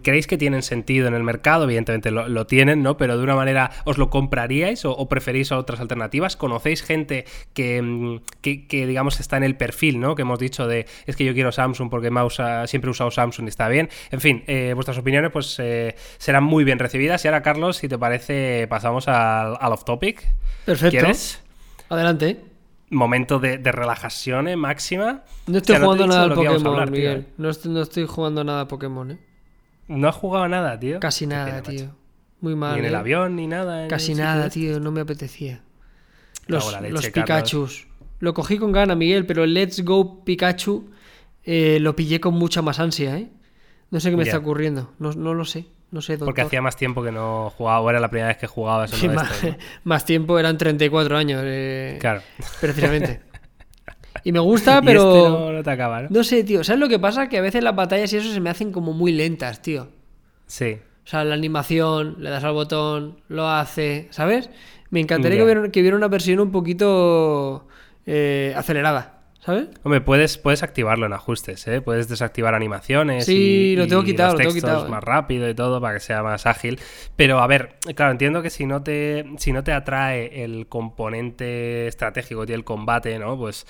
Speaker 1: ¿Creéis que tienen sentido en el mercado? Evidentemente lo, tienen, ¿no? Pero de una manera, ¿os lo compraríais o, preferís otras alternativas? ¿Conocéis gente mm, que, que, digamos, está en el perfil, ¿no? Que hemos dicho de, es que yo quiero Samsung Samsung porque siempre he usado Samsung y está bien. En fin, eh, vuestras opiniones pues eh, serán muy bien recibidas. Y ahora, Carlos, si te parece, pasamos al, off topic.
Speaker 2: Perfecto. ¿Quieres? Adelante.
Speaker 1: Momento de, relajación eh, máxima.
Speaker 2: No estoy jugando nada al Pokémon, Miguel. No estoy, jugando nada a Pokémon, ¿eh?
Speaker 1: No has jugado nada, tío.
Speaker 2: Casi nada, tío. Muy mal.
Speaker 1: Ni en el avión, ni nada.
Speaker 2: Casi nada, tío. No me apetecía. Los, los Pikachus. Lo cogí con gana, Miguel, pero el Let's Go Pikachu eh, lo pillé con mucha más ansia, ¿eh? No sé qué me está ocurriendo, no, no, lo sé. No sé,
Speaker 1: Porque hacía más tiempo que no jugaba, o era la primera vez que jugaba *laughs* eso.
Speaker 2: más, más, tiempo, eran 34 años. Eh, claro. Precisamente. *laughs* Y me gusta, pero.
Speaker 1: Este no, te acaba, ¿no?
Speaker 2: ¿no? sé, tío. ¿Sabes lo que pasa? Que a veces las batallas y eso se me hacen como muy lentas, tío.
Speaker 1: Sí.
Speaker 2: O sea, la animación, le das al botón, lo hace, ¿sabes? Me encantaría que, hubiera, que, hubiera, una versión un poquito eh, acelerada. ¿Sabes?
Speaker 1: Hombre, puedes, puedes activarlo en ajustes, ¿eh? Puedes desactivar animaciones
Speaker 2: sí,
Speaker 1: y,
Speaker 2: lo tengo quitado,
Speaker 1: los
Speaker 2: textos
Speaker 1: más rápido y todo para que sea más ágil. Pero a ver, claro, entiendo que si no te, si no te atrae el componente estratégico y el combate, ¿no? Pues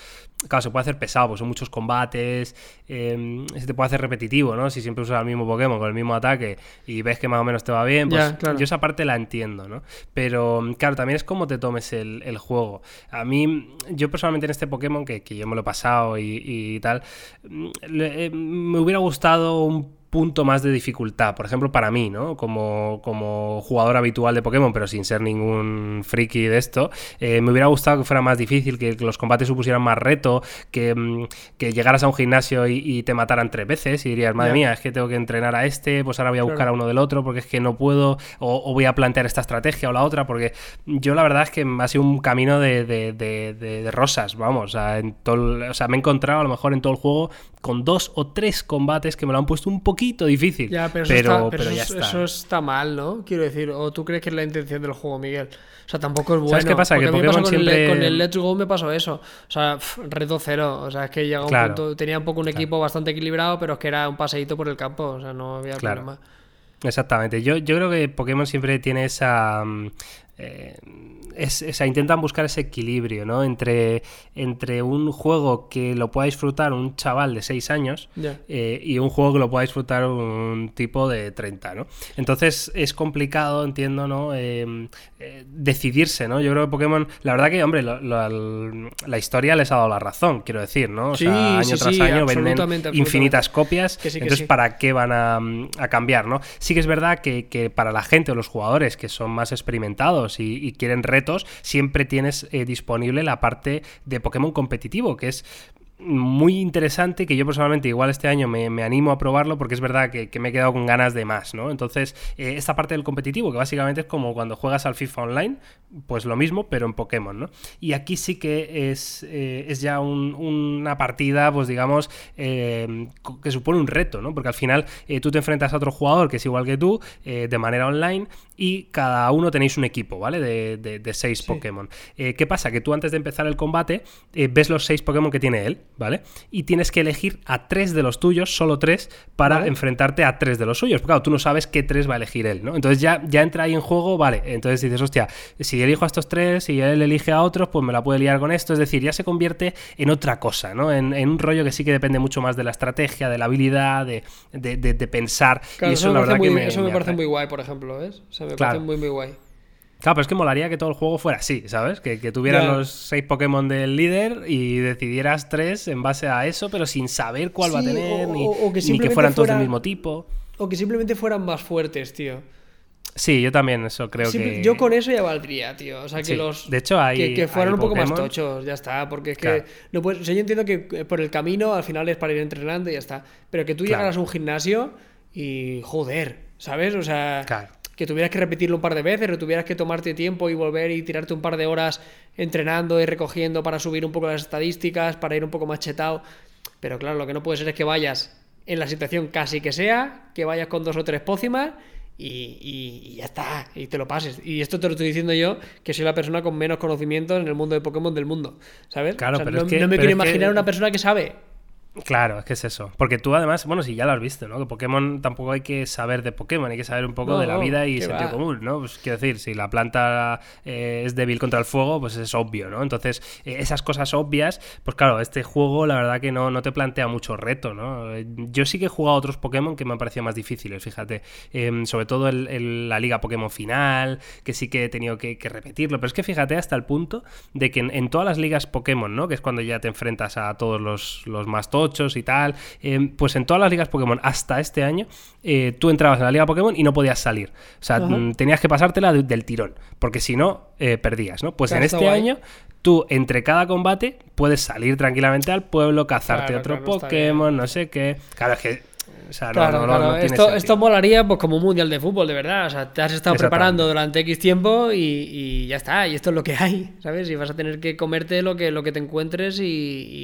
Speaker 1: claro, se puede hacer pesado, pues son muchos combates, eh, se te puede hacer repetitivo, ¿no? Si siempre usas el mismo Pokémon con el mismo ataque y ves que más o menos te va bien, pues yo esa parte la entiendo, ¿no? Pero claro, también es como te tomes el, juego. A mí, yo personalmente en este Pokémon, que, yo me lo pasado y, tal, mm, eh, me hubiera gustado un punto más de dificultad, por ejemplo, para mí, ¿no? Como, como jugador habitual de Pokémon, pero sin ser ningún friki de esto, eh, me hubiera gustado que fuera más difícil, que, los combates supusieran más reto, que, mm, que llegaras a un gimnasio y, te mataran tres veces y dirías, madre mía, es que tengo que entrenar a este, pues ahora voy a buscar a uno del otro porque es que no puedo, o, voy a plantear esta estrategia o la otra, porque yo la verdad es que ha sido un camino de, de, de, rosas, vamos, o sea, en todo, o sea, me he encontrado a lo mejor en todo el juego con dos o tres combates que me lo han puesto un poquito difícil.
Speaker 2: Ya, pero, eso, está, eso, está. mal, ¿no? Quiero decir, o tú crees que es la intención del juego, Miguel. O sea, tampoco es bueno.
Speaker 1: ¿Sabes qué pasa? Que
Speaker 2: Pokémon
Speaker 1: siempre...
Speaker 2: con, el, Let's Go me pasó eso. O sea, reto cero. O sea, es que llega un punto. Tenía un poco un equipo bastante equilibrado, pero es que era un paseíto por el campo. O sea, no había problema.
Speaker 1: Exactamente. Yo, yo creo que Pokémon siempre tiene esa. Mm, eh, es, intentan buscar ese equilibrio, ¿no? Entre, entre un juego que lo pueda disfrutar un chaval de 6 años eh, y un juego que lo pueda disfrutar un tipo de 30, ¿no? Entonces es complicado, entiendo, ¿no? Eh, eh, decidirse, ¿no? Yo creo que Pokémon, la verdad que, hombre, la historia les ha dado la razón, quiero decir, ¿no? O sea, año tras año venden infinitas copias, entonces ¿para qué van a, cambiar, ¿no? Sí que es verdad que, para la gente o los jugadores que son más experimentados y, quieren retos, siempre tienes eh, disponible la parte de Pokémon competitivo, que es muy interesante que yo personalmente igual este año me, animo a probarlo porque es verdad que, me he quedado con ganas de más, ¿no? Entonces, eh, esta parte del competitivo, que básicamente es como cuando juegas al FIFA Online, pues lo mismo, pero en Pokémon, ¿no? Y aquí sí que es, eh, es ya una partida, pues digamos, eh, que supone un reto, ¿no? Porque al final tú te enfrentas a otro jugador que es igual que tú, de manera online, y cada uno tenéis un equipo, ¿vale? De, seis Pokémon. ¿Qué pasa? Que tú antes de empezar el combate ves los seis Pokémon que tiene él, ¿vale? Y tienes que elegir a tres de los tuyos, solo tres, para enfrentarte a tres de los suyos. Porque claro, tú no sabes qué tres va a elegir él, ¿no? Entonces ya, ya entra ahí en juego, vale. Entonces dices, hostia, si elijo a estos tres y él elige a otros, pues me la puede liar con esto. Es decir, ya se convierte en otra cosa, ¿no? En, un rollo que sí que depende mucho más de la estrategia, de la habilidad, de, pensar. y eso, la verdad
Speaker 2: que
Speaker 1: me,
Speaker 2: eso me, parece muy guay, por ejemplo, ¿ves? O sea, me parece muy, muy guay.
Speaker 1: Claro, pero es que molaría que todo el juego fuera así, ¿sabes? Que, que tuvieran los seis Pokémon del líder y decidieras tres en base a eso, pero sin saber cuál va a tener, ni, que, fueran todos del mismo tipo.
Speaker 2: O que simplemente fueran más fuertes, tío.
Speaker 1: Sí, yo también eso creo que...
Speaker 2: Yo con eso ya valdría, tío. O sea, que los...
Speaker 1: De hecho, hay,
Speaker 2: que, fueran un poco más tochos, ya está. Porque es que... No puedes... o sea, yo entiendo que por el camino al final es para ir entrenando y ya está. Pero que tú llegaras a un gimnasio y... Joder, ¿sabes? O sea... Claro que tuvieras que repetirlo un par de veces o tuvieras que tomarte tiempo y volver y tirarte un par de horas entrenando y recogiendo para subir un poco las estadísticas, para ir un poco más chetado. Pero claro, lo que no puede ser es que vayas en la situación casi que sea, que vayas con dos o tres pócimas y, ya está, y te lo pases. Y esto te lo estoy diciendo yo, que soy la persona con menos conocimiento en el mundo de Pokémon del mundo, ¿sabes?
Speaker 1: Claro, pero
Speaker 2: no,
Speaker 1: es que,
Speaker 2: no me quiero imaginar una persona que sabe
Speaker 1: Claro, es que es eso. Porque tú además, bueno, si ya lo has visto, ¿no? Que Pokémon tampoco hay que saber de Pokémon, hay que saber un poco de la vida y sentido común, ¿no? Pues quiero decir, si la planta eh, es débil contra el fuego, pues es obvio, ¿no? Entonces, eh, esas cosas obvias, pues claro, este juego la verdad que no, no te plantea mucho reto, ¿no? Yo sí que he jugado a otros Pokémon que me han parecido más difíciles, fíjate. Em, sobre todo el, la liga Pokémon final, que sí que he tenido que, repetirlo. Pero es que fíjate hasta el punto de que en, todas las ligas Pokémon, ¿no? Que es cuando ya te enfrentas a todos los, los más y tal, eh, pues en todas las ligas Pokémon hasta este año, eh, tú entrabas en la liga Pokémon y no podías salir. O sea, mm, tenías que pasártela del tirón, porque si no, eh, perdías, ¿no? Pues en este año tú entre cada combate puedes salir tranquilamente al pueblo, cazarte
Speaker 2: Claro,
Speaker 1: otro
Speaker 2: claro,
Speaker 1: Pokémon, no sé qué. Claro, es que. O sea, no-
Speaker 2: Claro,
Speaker 1: no, no-
Speaker 2: claro.
Speaker 1: no tiene
Speaker 2: esto,
Speaker 1: sentido.
Speaker 2: esto molaría pues como un mundial de fútbol, de verdad. O sea, te has estado preparando durante X tiempo y, y ya está. Y esto es lo que hay, ¿sabes? Y vas a tener que comerte lo que, lo que te encuentres y,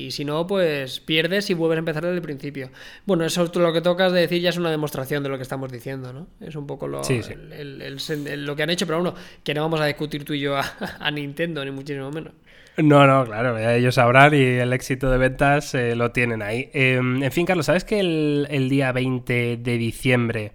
Speaker 2: y si no, pues pierdes y vuelves a empezar desde el principio. Bueno, eso es lo que tocas de decir ya es una demostración de lo que estamos diciendo, ¿no? Es un poco lo,
Speaker 1: Sí, sí.
Speaker 2: el- el- el sen- el- lo que han hecho, pero bueno, que no vamos a discutir tú y yo a, *laughs* a Nintendo, ni muchísimo menos.
Speaker 1: No, no, claro, ya ellos sabrán y el éxito de ventas eh, lo tienen ahí. Eh, en fin, Carlos, ¿sabes que el, el día 20 de diciembre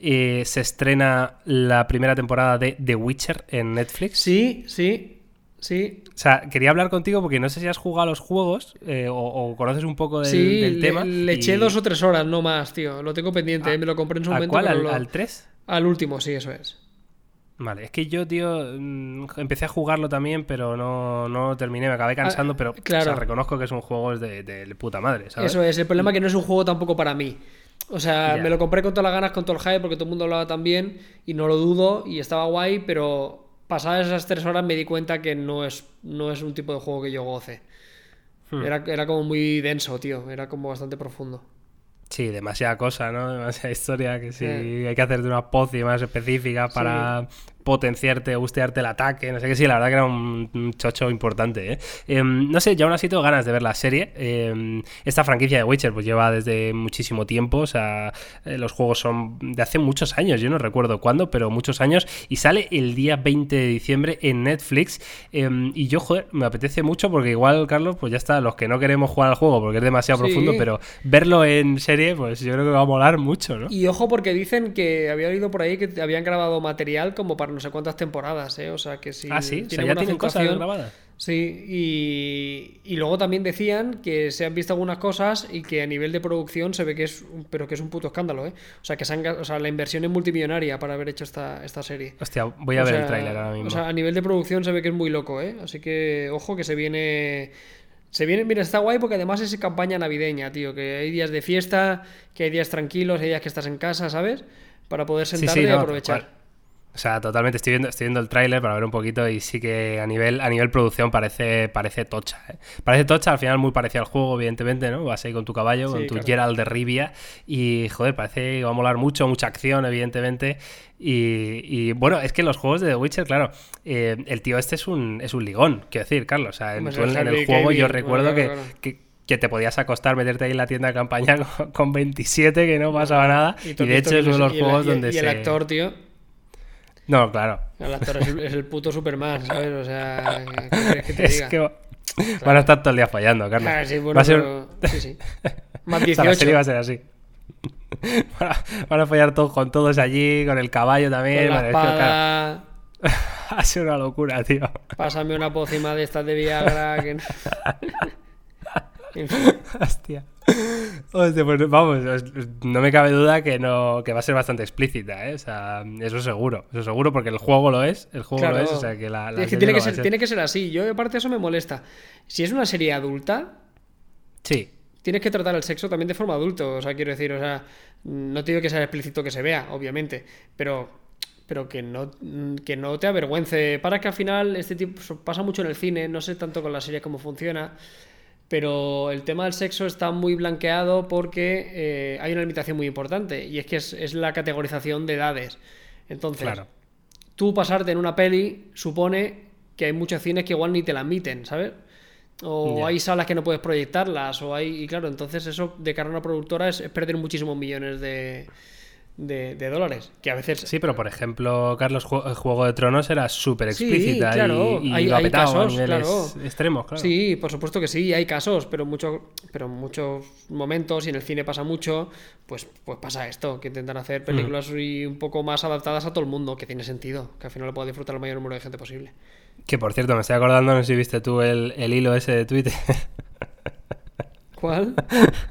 Speaker 1: eh, se estrena la primera temporada de The Witcher en Netflix?
Speaker 2: Sí, sí, sí.
Speaker 1: O sea, quería hablar contigo porque no sé si has jugado a los juegos eh, o, o conoces un poco del,
Speaker 2: Sí,
Speaker 1: del
Speaker 2: le,
Speaker 1: tema.
Speaker 2: le eché
Speaker 1: y-
Speaker 2: dos o tres horas, no más, tío. Lo tengo pendiente,
Speaker 1: Ah,
Speaker 2: me lo compré en su
Speaker 1: ¿A
Speaker 2: momento.
Speaker 1: cuál? ¿Al,
Speaker 2: lo-
Speaker 1: al 3?
Speaker 2: Al último, sí, eso es.
Speaker 1: Vale, es que yo, tío, mm, empecé a jugarlo también, pero no, no lo terminé, me acabé cansando,
Speaker 2: Ah,
Speaker 1: pero
Speaker 2: claro.
Speaker 1: o sea, reconozco que es un juego de, de puta madre, ¿sabes?
Speaker 2: Eso es. El problema es que no es un juego tampoco para mí. O sea,
Speaker 1: Ya.
Speaker 2: me lo compré con todas las ganas, con todo el hype, porque todo el mundo hablaba tan bien y no lo dudo y estaba guay, pero pasadas esas tres horas me di cuenta que no es, no es un tipo de juego que yo goce.
Speaker 1: Hmm.
Speaker 2: Era, era como muy denso, tío. Era como bastante profundo.
Speaker 1: Sí, demasiada cosa, ¿no? *laughs* Demasiada historia que
Speaker 2: Sí.
Speaker 1: hay que hacerte una poci más específica para potenciarte o bustearte el ataque, no sé qué, sí, la verdad que era un, chocho importante, ¿eh? Em, no sé, yo aún así tengo ganas de ver la serie. Em, esta franquicia de Witcher pues lleva desde muchísimo tiempo, o sea, eh, los juegos son de hace muchos años, yo no recuerdo cuándo, pero muchos años, y sale el día 20 de diciembre en Netflix, em, y yo, joder, me apetece mucho porque igual, Carlos, pues ya está, los que no queremos jugar al juego porque es demasiado
Speaker 2: Sí.
Speaker 1: profundo, pero verlo en serie, pues yo creo que va a molar mucho, ¿no?
Speaker 2: Y ojo, porque dicen que había oído por ahí que habían grabado material como para no sé cuántas temporadas, ¿eh? O sea, que si
Speaker 1: ah, sí, o sea,
Speaker 2: tienen
Speaker 1: ya tienen cosas grabadas.
Speaker 2: Sí, y, y luego también decían que se han visto algunas cosas y que a nivel de producción se ve que es un, pero que es un puto escándalo, ¿eh? O sea, que se han o sea, la inversión es multimillonaria para haber hecho esta, esta serie.
Speaker 1: Hostia, voy a
Speaker 2: O
Speaker 1: ver el tráiler ahora mismo.
Speaker 2: O sea, a nivel de producción se ve que es muy loco, ¿eh? Así que, ojo, que se viene. Se viene, mira, está guay porque además es campaña navideña, tío. Que hay días de fiesta, que hay días tranquilos, hay días que estás en casa, ¿sabes? Para poder sentarte
Speaker 1: sí,
Speaker 2: y
Speaker 1: no,
Speaker 2: aprovechar.
Speaker 1: O sea, totalmente. Estoy viendo, estoy viendo el tráiler para ver un poquito y sí que a nivel, a nivel producción parece, parece tocha. ¿eh? Parece tocha, al final muy parecido al juego, evidentemente, ¿no? Vas ahí con tu caballo,
Speaker 2: Sí,
Speaker 1: con tu
Speaker 2: claro.
Speaker 1: Gerald de Rivia y, joder, parece que va a molar mucho, mucha acción, evidentemente. Y, y, bueno, es que los juegos de The Witcher, claro, eh, el tío este es un, es un ligón, quiero decir, Carlos. O sea, en, tú en- en el juego yo recuerdo
Speaker 2: bueno,
Speaker 1: que, que, que te podías acostar, meterte ahí en la tienda de campaña *laughs* con, con 27, que no pasaba nada. Y,
Speaker 2: has
Speaker 1: de hecho es uno de los
Speaker 2: y
Speaker 1: juegos
Speaker 2: y el-
Speaker 1: donde
Speaker 2: y
Speaker 1: se...
Speaker 2: el actor, tío.
Speaker 1: No, claro.
Speaker 2: El actor es el, es el puto Superman, ¿sabes? O sea, ¿qué quieres que te *laughs*
Speaker 1: Es
Speaker 2: diga?
Speaker 1: que va- van a estar todo el día fallando, Carlos.
Speaker 2: Ah, sí, bueno,
Speaker 1: va a ser...
Speaker 2: pero- sí, sí. *laughs* Más
Speaker 1: o sea, la
Speaker 2: 18.
Speaker 1: serie va a ser así. *laughs* Van a- Van a follar todos con todos allí, con el caballo también.
Speaker 2: Con la
Speaker 1: es claro,
Speaker 2: espada.
Speaker 1: ha sido una locura, tío.
Speaker 2: Pásame una pócima de estas de Viagra. Que... En fin.
Speaker 1: Hostia. *laughs* Pues vamos, no me cabe duda que no que va a ser bastante explícita, ¿eh? O sea, eso seguro, eso seguro porque el juego lo es, el juego
Speaker 2: Claro.
Speaker 1: lo es, o sea que la, la
Speaker 2: es que
Speaker 1: serie
Speaker 2: tiene que,
Speaker 1: a
Speaker 2: ser, tiene que ser así. Yo, aparte, eso me molesta. Si es una serie adulta,
Speaker 1: Sí,
Speaker 2: tienes que tratar el sexo también de forma adulto. O sea, quiero decir, o sea, no te digo que sea explícito que se vea, obviamente, pero, pero que no, que no te avergüence. Para que al final este tipo pasa mucho en el cine, no sé tanto con la serie cómo funciona. Pero el tema del sexo está muy blanqueado porque eh, hay una limitación muy importante y es que es, es la categorización de edades. Entonces,
Speaker 1: claro.
Speaker 2: tú pasarte en una peli supone que hay muchos cines que igual ni te la admiten, ¿sabes? O hay salas que no puedes proyectarlas, o hay. Y claro, entonces eso de cara a una productora es, es perder muchísimos millones de, de, de dólares. Que a veces.
Speaker 1: Sí, pero por ejemplo, Carlos, Ju- Juego de Tronos era súper
Speaker 2: Sí,
Speaker 1: explícita
Speaker 2: claro,
Speaker 1: y, y
Speaker 2: hay-
Speaker 1: lo a
Speaker 2: casos,
Speaker 1: niveles
Speaker 2: claro.
Speaker 1: extremos, claro.
Speaker 2: Sí, por supuesto que sí, hay casos, pero muchos pero en muchos momentos, y en el cine pasa mucho, pues, pues pasa esto, que intentan hacer películas y un poco más adaptadas a todo el mundo, que tiene sentido, que al final lo pueda disfrutar el mayor número de gente posible.
Speaker 1: Que por cierto, me estoy acordando, no sé si viste tú el, el hilo ese de Twitter.
Speaker 2: ¿Cuál?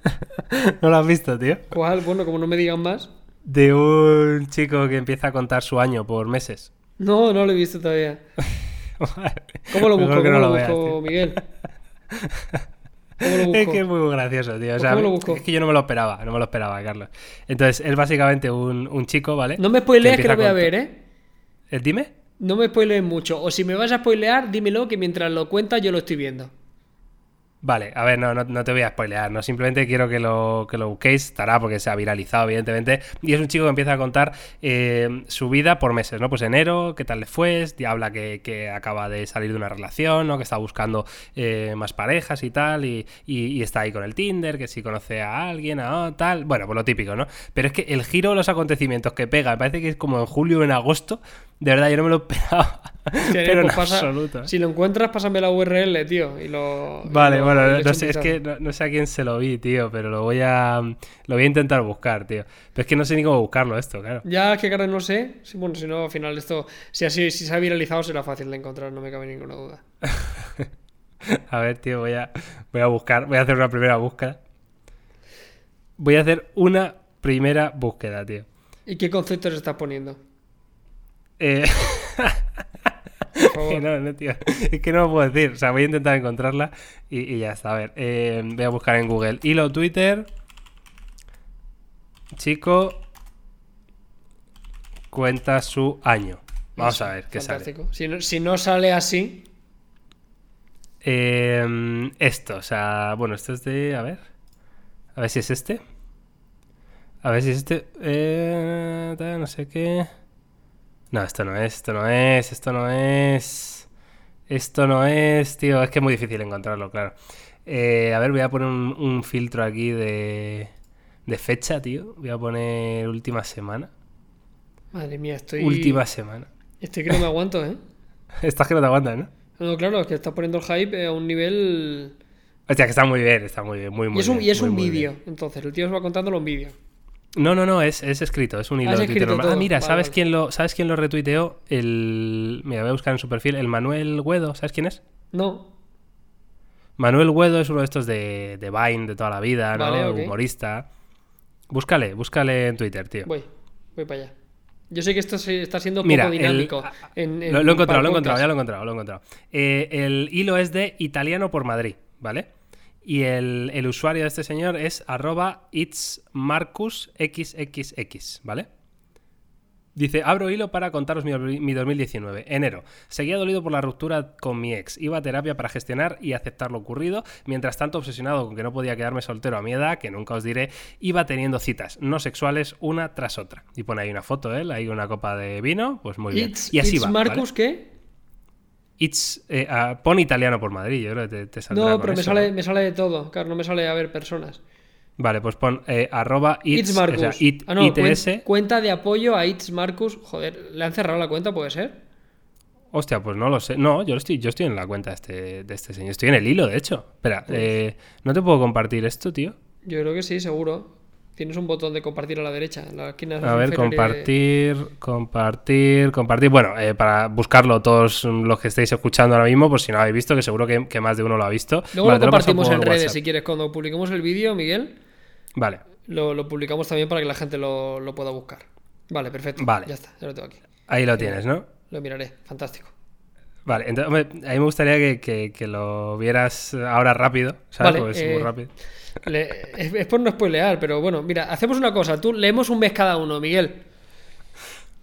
Speaker 2: *laughs*
Speaker 1: ¿No lo has visto, tío?
Speaker 2: ¿Cuál? Bueno, como no me digan más.
Speaker 1: De un chico que empieza a contar su año por meses.
Speaker 2: No, no lo he visto todavía. *laughs* ¿Cómo lo busco? ¿Cómo lo
Speaker 1: veas,
Speaker 2: busco. Miguel? ¿Cómo lo busco? *laughs*
Speaker 1: Es que es muy gracioso, tío. O sea,
Speaker 2: ¿cómo lo busco?
Speaker 1: es que yo no me lo esperaba, no me lo esperaba, Carlos. Entonces, es básicamente un, un chico, ¿vale?
Speaker 2: No me spoilees que, lo voy a ver, ¿eh?
Speaker 1: ¿Eh, Dime.
Speaker 2: No me spoilees mucho. O si me vas a spoilear, dímelo que mientras lo cuentas yo lo estoy viendo.
Speaker 1: Vale, a ver, no, no, te voy a spoilear, ¿no? Simplemente quiero que lo, que lo busquéis, estará porque se ha viralizado, evidentemente. Y es un chico que empieza a contar eh, su vida por meses, ¿no? Pues enero, qué tal le fue, habla que, que, acaba de salir de una relación, ¿no? Que está buscando eh, más parejas y tal, y, y, está ahí con el Tinder, que si conoce a alguien, a tal. Bueno, pues lo típico, ¿no? Pero es que el giro de los acontecimientos que pega, me parece que es como en julio o en agosto, de verdad, yo no me lo *laughs* esperaba. pero en pues absoluto.
Speaker 2: Si lo encuentras, pásame la URL, tío. Y lo,
Speaker 1: vale, bueno, no, sé, es que no, sé a quién se lo vi, tío, pero lo voy a lo voy a intentar buscar, tío. Pero es que no sé ni cómo buscarlo esto, claro.
Speaker 2: Ya es que claro, no sé. Bueno, si no, al final esto, si así si se ha viralizado, será fácil de encontrar, no me cabe ninguna duda. *laughs*
Speaker 1: a ver, tío, voy a, voy a buscar, voy a hacer una primera búsqueda. Voy a hacer una primera búsqueda, tío.
Speaker 2: ¿Y qué conceptos estás poniendo?
Speaker 1: Eh... *laughs* no, no, tío. Es que no lo puedo decir. O sea, voy a intentar encontrarla y, ya está. A ver, eh, voy a buscar en Google. Hilo Twitter. Chico. Cuenta su año. Vamos a ver qué sale.
Speaker 2: Si no, si no sale así.
Speaker 1: Eh, esto, o sea, bueno, esto es de. A ver. A ver si es este. A ver si es este. Eh, no sé qué. No, esto no es, esto no es, esto no es. Esto no es, tío. Es que es muy difícil encontrarlo, claro. Eh, a ver, voy a poner un, filtro aquí de, de fecha, tío. Voy a poner última semana.
Speaker 2: Madre mía, estoy.
Speaker 1: Última semana.
Speaker 2: Estoy que no me aguanto, ¿eh? *laughs*
Speaker 1: Estás que no te aguantas, ¿no?
Speaker 2: No, claro, es que estás poniendo el hype a un nivel.
Speaker 1: Hostia, que está muy bien, está muy bien, muy, muy
Speaker 2: y es un,
Speaker 1: bien.
Speaker 2: Y es un vídeo, entonces, el tío os va contándolo en vídeo.
Speaker 1: No, no, no, es, escrito, es un hilo de Twitter Ah, mira, ¿sabes, Quién lo, ¿sabes quién lo retuiteó? El. Mira, voy a buscar en su perfil. El Manuel Guedo, ¿sabes quién es?
Speaker 2: No.
Speaker 1: Manuel Guedo es uno de estos de, de Vine de toda la vida, ¿no? Humorista. Búscale, búscale en Twitter, tío.
Speaker 2: Voy, voy para allá. Yo sé que esto está siendo poco dinámico.
Speaker 1: en, lo, he encontrado, lo he encontrado, ya lo he encontrado, lo he encontrado. Eh, el hilo es de Italiano por Madrid, ¿vale? Y el, usuario de este señor es arroba itsmarcusxxx, ¿vale? Dice, abro hilo para contaros mi, 2019. Enero. Seguía dolido por la ruptura con mi ex. Iba a terapia para gestionar y aceptar lo ocurrido. Mientras tanto, obsesionado con que no podía quedarme soltero a mi edad, que nunca os diré, iba teniendo citas no sexuales una tras otra. Y pone ahí una foto de él, ahí una copa de vino, pues muy bien. y así va.
Speaker 2: Marcus qué?
Speaker 1: It's, eh, pon italiano por Madrid, yo creo que te, saldrá
Speaker 2: No, pero me, sale, me sale de todo, claro, no me sale a ver personas.
Speaker 1: Vale, pues pon eh, arroba
Speaker 2: it's, Marcus. ah, no, Cuenta de apoyo a It's Marcus. Joder, ¿le han cerrado la cuenta, puede ser?
Speaker 1: Hostia, pues no lo sé. No, yo estoy, yo estoy en la cuenta de este, de este señor. Estoy en el hilo, de hecho. Espera, pues eh, ¿no te puedo compartir esto, tío?
Speaker 2: Yo creo que sí, seguro. Tienes un botón de compartir a la derecha, en la esquina
Speaker 1: A ver, compartir, compartir, compartir. Bueno, eh, para buscarlo todos los que estéis escuchando ahora mismo, pues si no lo habéis visto, que seguro que, más de uno lo ha visto.
Speaker 2: Luego lo compartimos en redes si quieres. Cuando publiquemos el vídeo, Miguel,
Speaker 1: vale.
Speaker 2: Lo, publicamos también para que la gente lo, pueda buscar. Vale, perfecto. Vale. Ya está, ya lo tengo aquí.
Speaker 1: Ahí lo tienes, ¿no?
Speaker 2: Lo miraré, fantástico.
Speaker 1: Vale, entonces, a mí me gustaría que, lo vieras ahora rápido, ¿sabes? Porque es muy eh, rápido
Speaker 2: es, por no spoilear, pero bueno, mira, hacemos una cosa. Tú leemos un mes cada uno, Miguel.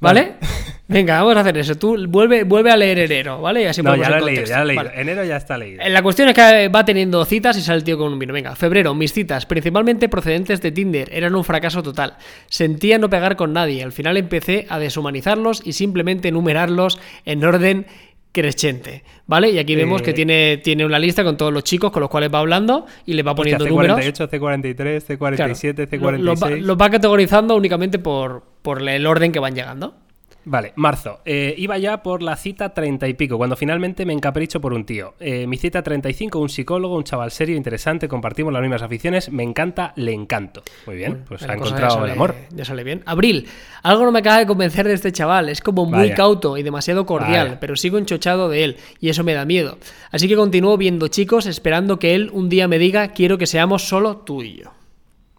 Speaker 2: ¿Vale? *laughs* Venga, vamos a hacer eso. Tú vuelve, vuelve a leer enero, ¿vale?
Speaker 1: así no, ya lo he leído, ya lo he leído. Enero ya está leído.
Speaker 2: La cuestión es que va teniendo citas y sale el tío con un vino. Venga, febrero, mis citas, principalmente procedentes de Tinder, eran un fracaso total. Sentía no pegar con nadie. Al final empecé a deshumanizarlos y simplemente enumerarlos en orden crescente, ¿vale? Y aquí vemos que eh, tiene, tiene una lista con todos los chicos con los cuales va hablando y le va poniendo números.
Speaker 1: C48, C43, C47, C46.
Speaker 2: Los va, categorizando únicamente por, por el orden que van llegando.
Speaker 1: Vale, marzo. Eh, iba ya por la cita treinta y pico, cuando finalmente me encapricho por un tío. Eh, mi cita 35, un psicólogo, un chaval serio, interesante, compartimos las mismas aficiones, me encanta, le encanto. Muy bien, pues ha encontrado el amor.
Speaker 2: Ya sale bien. Abril, algo no me acaba de convencer de este chaval, es como muy cauto y demasiado cordial, pero sigo enchochado de él y eso me da miedo. Así que continúo viendo chicos, esperando que él un día me diga quiero que seamos solo tú y yo.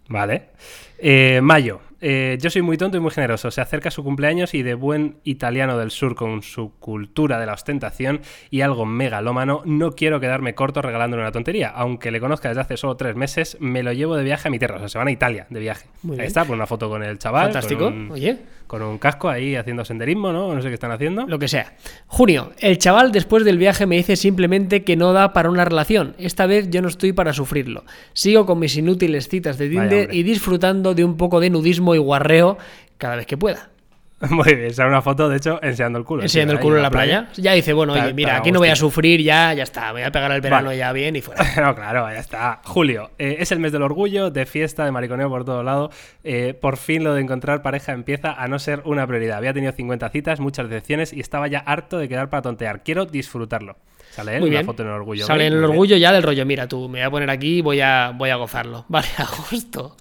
Speaker 1: Vale. Eh, mayo, Eh, yo soy muy tonto y muy generoso. Se acerca su cumpleaños y de buen italiano del sur con su cultura de la ostentación y algo megalómano, no quiero quedarme corto regalándole una tontería. Aunque le conozca desde hace solo tres meses, me lo llevo de viaje a mi tierra. O sea, se van a Italia de viaje.
Speaker 2: Muy
Speaker 1: Ahí
Speaker 2: bien.
Speaker 1: está, por una foto con el chaval.
Speaker 2: Fantástico.
Speaker 1: Con un,
Speaker 2: Oye,
Speaker 1: con un casco ahí haciendo senderismo, ¿no? No sé qué están haciendo.
Speaker 2: lo que sea. Junio. El chaval después del viaje me dice simplemente que no da para una relación. Esta vez yo no estoy para sufrirlo. Sigo con mis inútiles citas de Tinder y disfrutando de un poco de nudismo y guarreo cada vez que pueda. *laughs*
Speaker 1: Muy bien, sale una foto, de hecho, enseñando el culo.
Speaker 2: Enseñando el culo en la playa. Ya dice, bueno,
Speaker 1: Está-
Speaker 2: oye, mira, aquí no voy a sufrir ya, ya está. Voy a pegar el verano
Speaker 1: Vale.
Speaker 2: ya bien y fuera. *laughs*
Speaker 1: No, claro, ya está. Julio, eh, es el mes del orgullo, de fiesta, de mariconeo por todo lado. Eh, por fin lo de encontrar pareja empieza a no ser una prioridad. Había tenido 50 citas, muchas decepciones y estaba ya harto de quedar para tontear. Quiero disfrutarlo. Sale él, una foto en el orgullo.
Speaker 2: Sale en el orgullo ya del rollo. Mira, tú, me voy a poner aquí y voy a, voy a gozarlo. *laughs* Vale, agosto.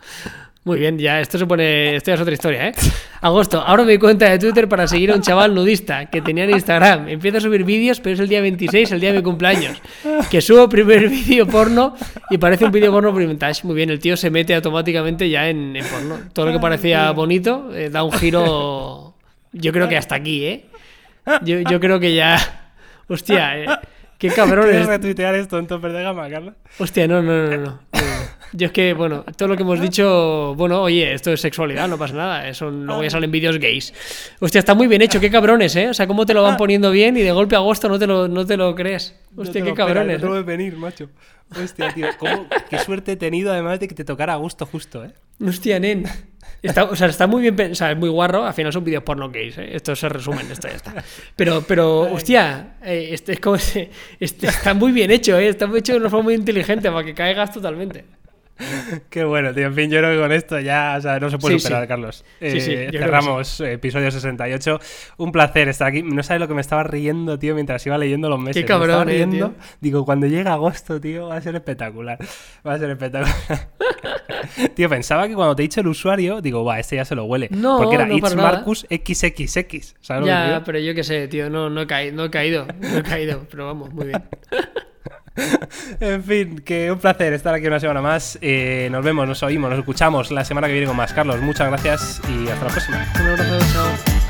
Speaker 2: Muy bien, ya esto se pone. Esto ya es otra historia, ¿eh? *laughs* Agosto, abro mi cuenta de Twitter para seguir a un chaval nudista que tenía en Instagram. Empiezo a subir vídeos, pero es el día 26, el día de mi cumpleaños. Que subo primer vídeo porno y parece un vídeo porno por vintage. Muy bien, el tío se mete automáticamente ya en, en porno. Todo lo que parecía bonito eh, da un giro. Yo creo que hasta aquí, ¿eh? Yo, yo creo que ya. Hostia, eh, qué cabrón
Speaker 1: ¿Quieres
Speaker 2: es.
Speaker 1: retuitear esto en tope de gama, Carlos?
Speaker 2: Hostia, no, no, no, no, no. Yo es que, bueno, todo lo que hemos dicho, bueno, oye, esto es sexualidad, no pasa nada, eso luego ya salen vídeos gays. Hostia, está muy bien hecho, qué cabrones, ¿eh? O sea, cómo te lo van poniendo bien y de golpe a agosto no te lo, no te lo crees.
Speaker 1: No
Speaker 2: Hostia,
Speaker 1: te
Speaker 2: qué cabrones.
Speaker 1: No
Speaker 2: ¿eh?
Speaker 1: venir, macho. Hostia, tío. ¿cómo- qué suerte he tenido además de que te tocara a gusto justo, ¿eh?
Speaker 2: Hostia, nen. Está, o sea, está muy bien, pen- o sea, es muy guarro, al final son vídeos porno gays, ¿eh? Esto se resumen, esto ya está. Pero, pero, hostia, eh, este es como ese- *laughs* este está muy bien hecho, ¿eh? Está hecho de una forma muy inteligente para que caigas totalmente. *laughs*
Speaker 1: Qué bueno, tío. En fin, yo creo que con esto ya o sea, no se puede
Speaker 2: Sí, sí.
Speaker 1: superar, Carlos.
Speaker 2: Sí, sí,
Speaker 1: Eh,
Speaker 2: que
Speaker 1: cerramos episodio 68. Un placer estar aquí. No sabes lo que me estaba riendo, tío, mientras iba leyendo los meses.
Speaker 2: Qué
Speaker 1: Me estaba
Speaker 2: cabrón,
Speaker 1: riendo.
Speaker 2: tío.
Speaker 1: Digo, cuando llegue agosto, tío, va a ser espectacular. Va a ser espectacular. *laughs* tío, pensaba que cuando te he dicho el usuario, digo, va, este ya se lo huele.
Speaker 2: No,
Speaker 1: Porque era
Speaker 2: no,
Speaker 1: It's
Speaker 2: nada.
Speaker 1: Marcus XXX. ¿Sabes lo que
Speaker 2: Ya, pero yo qué sé, tío, no, no, he caído, no he caído, no he caído, pero vamos, muy bien. *laughs* *laughs*
Speaker 1: En fin, que un placer estar aquí una semana más. Eh, nos vemos, nos oímos, nos escuchamos la semana que viene con más. Carlos, muchas gracias y hasta la próxima.
Speaker 2: Un abrazo, chao.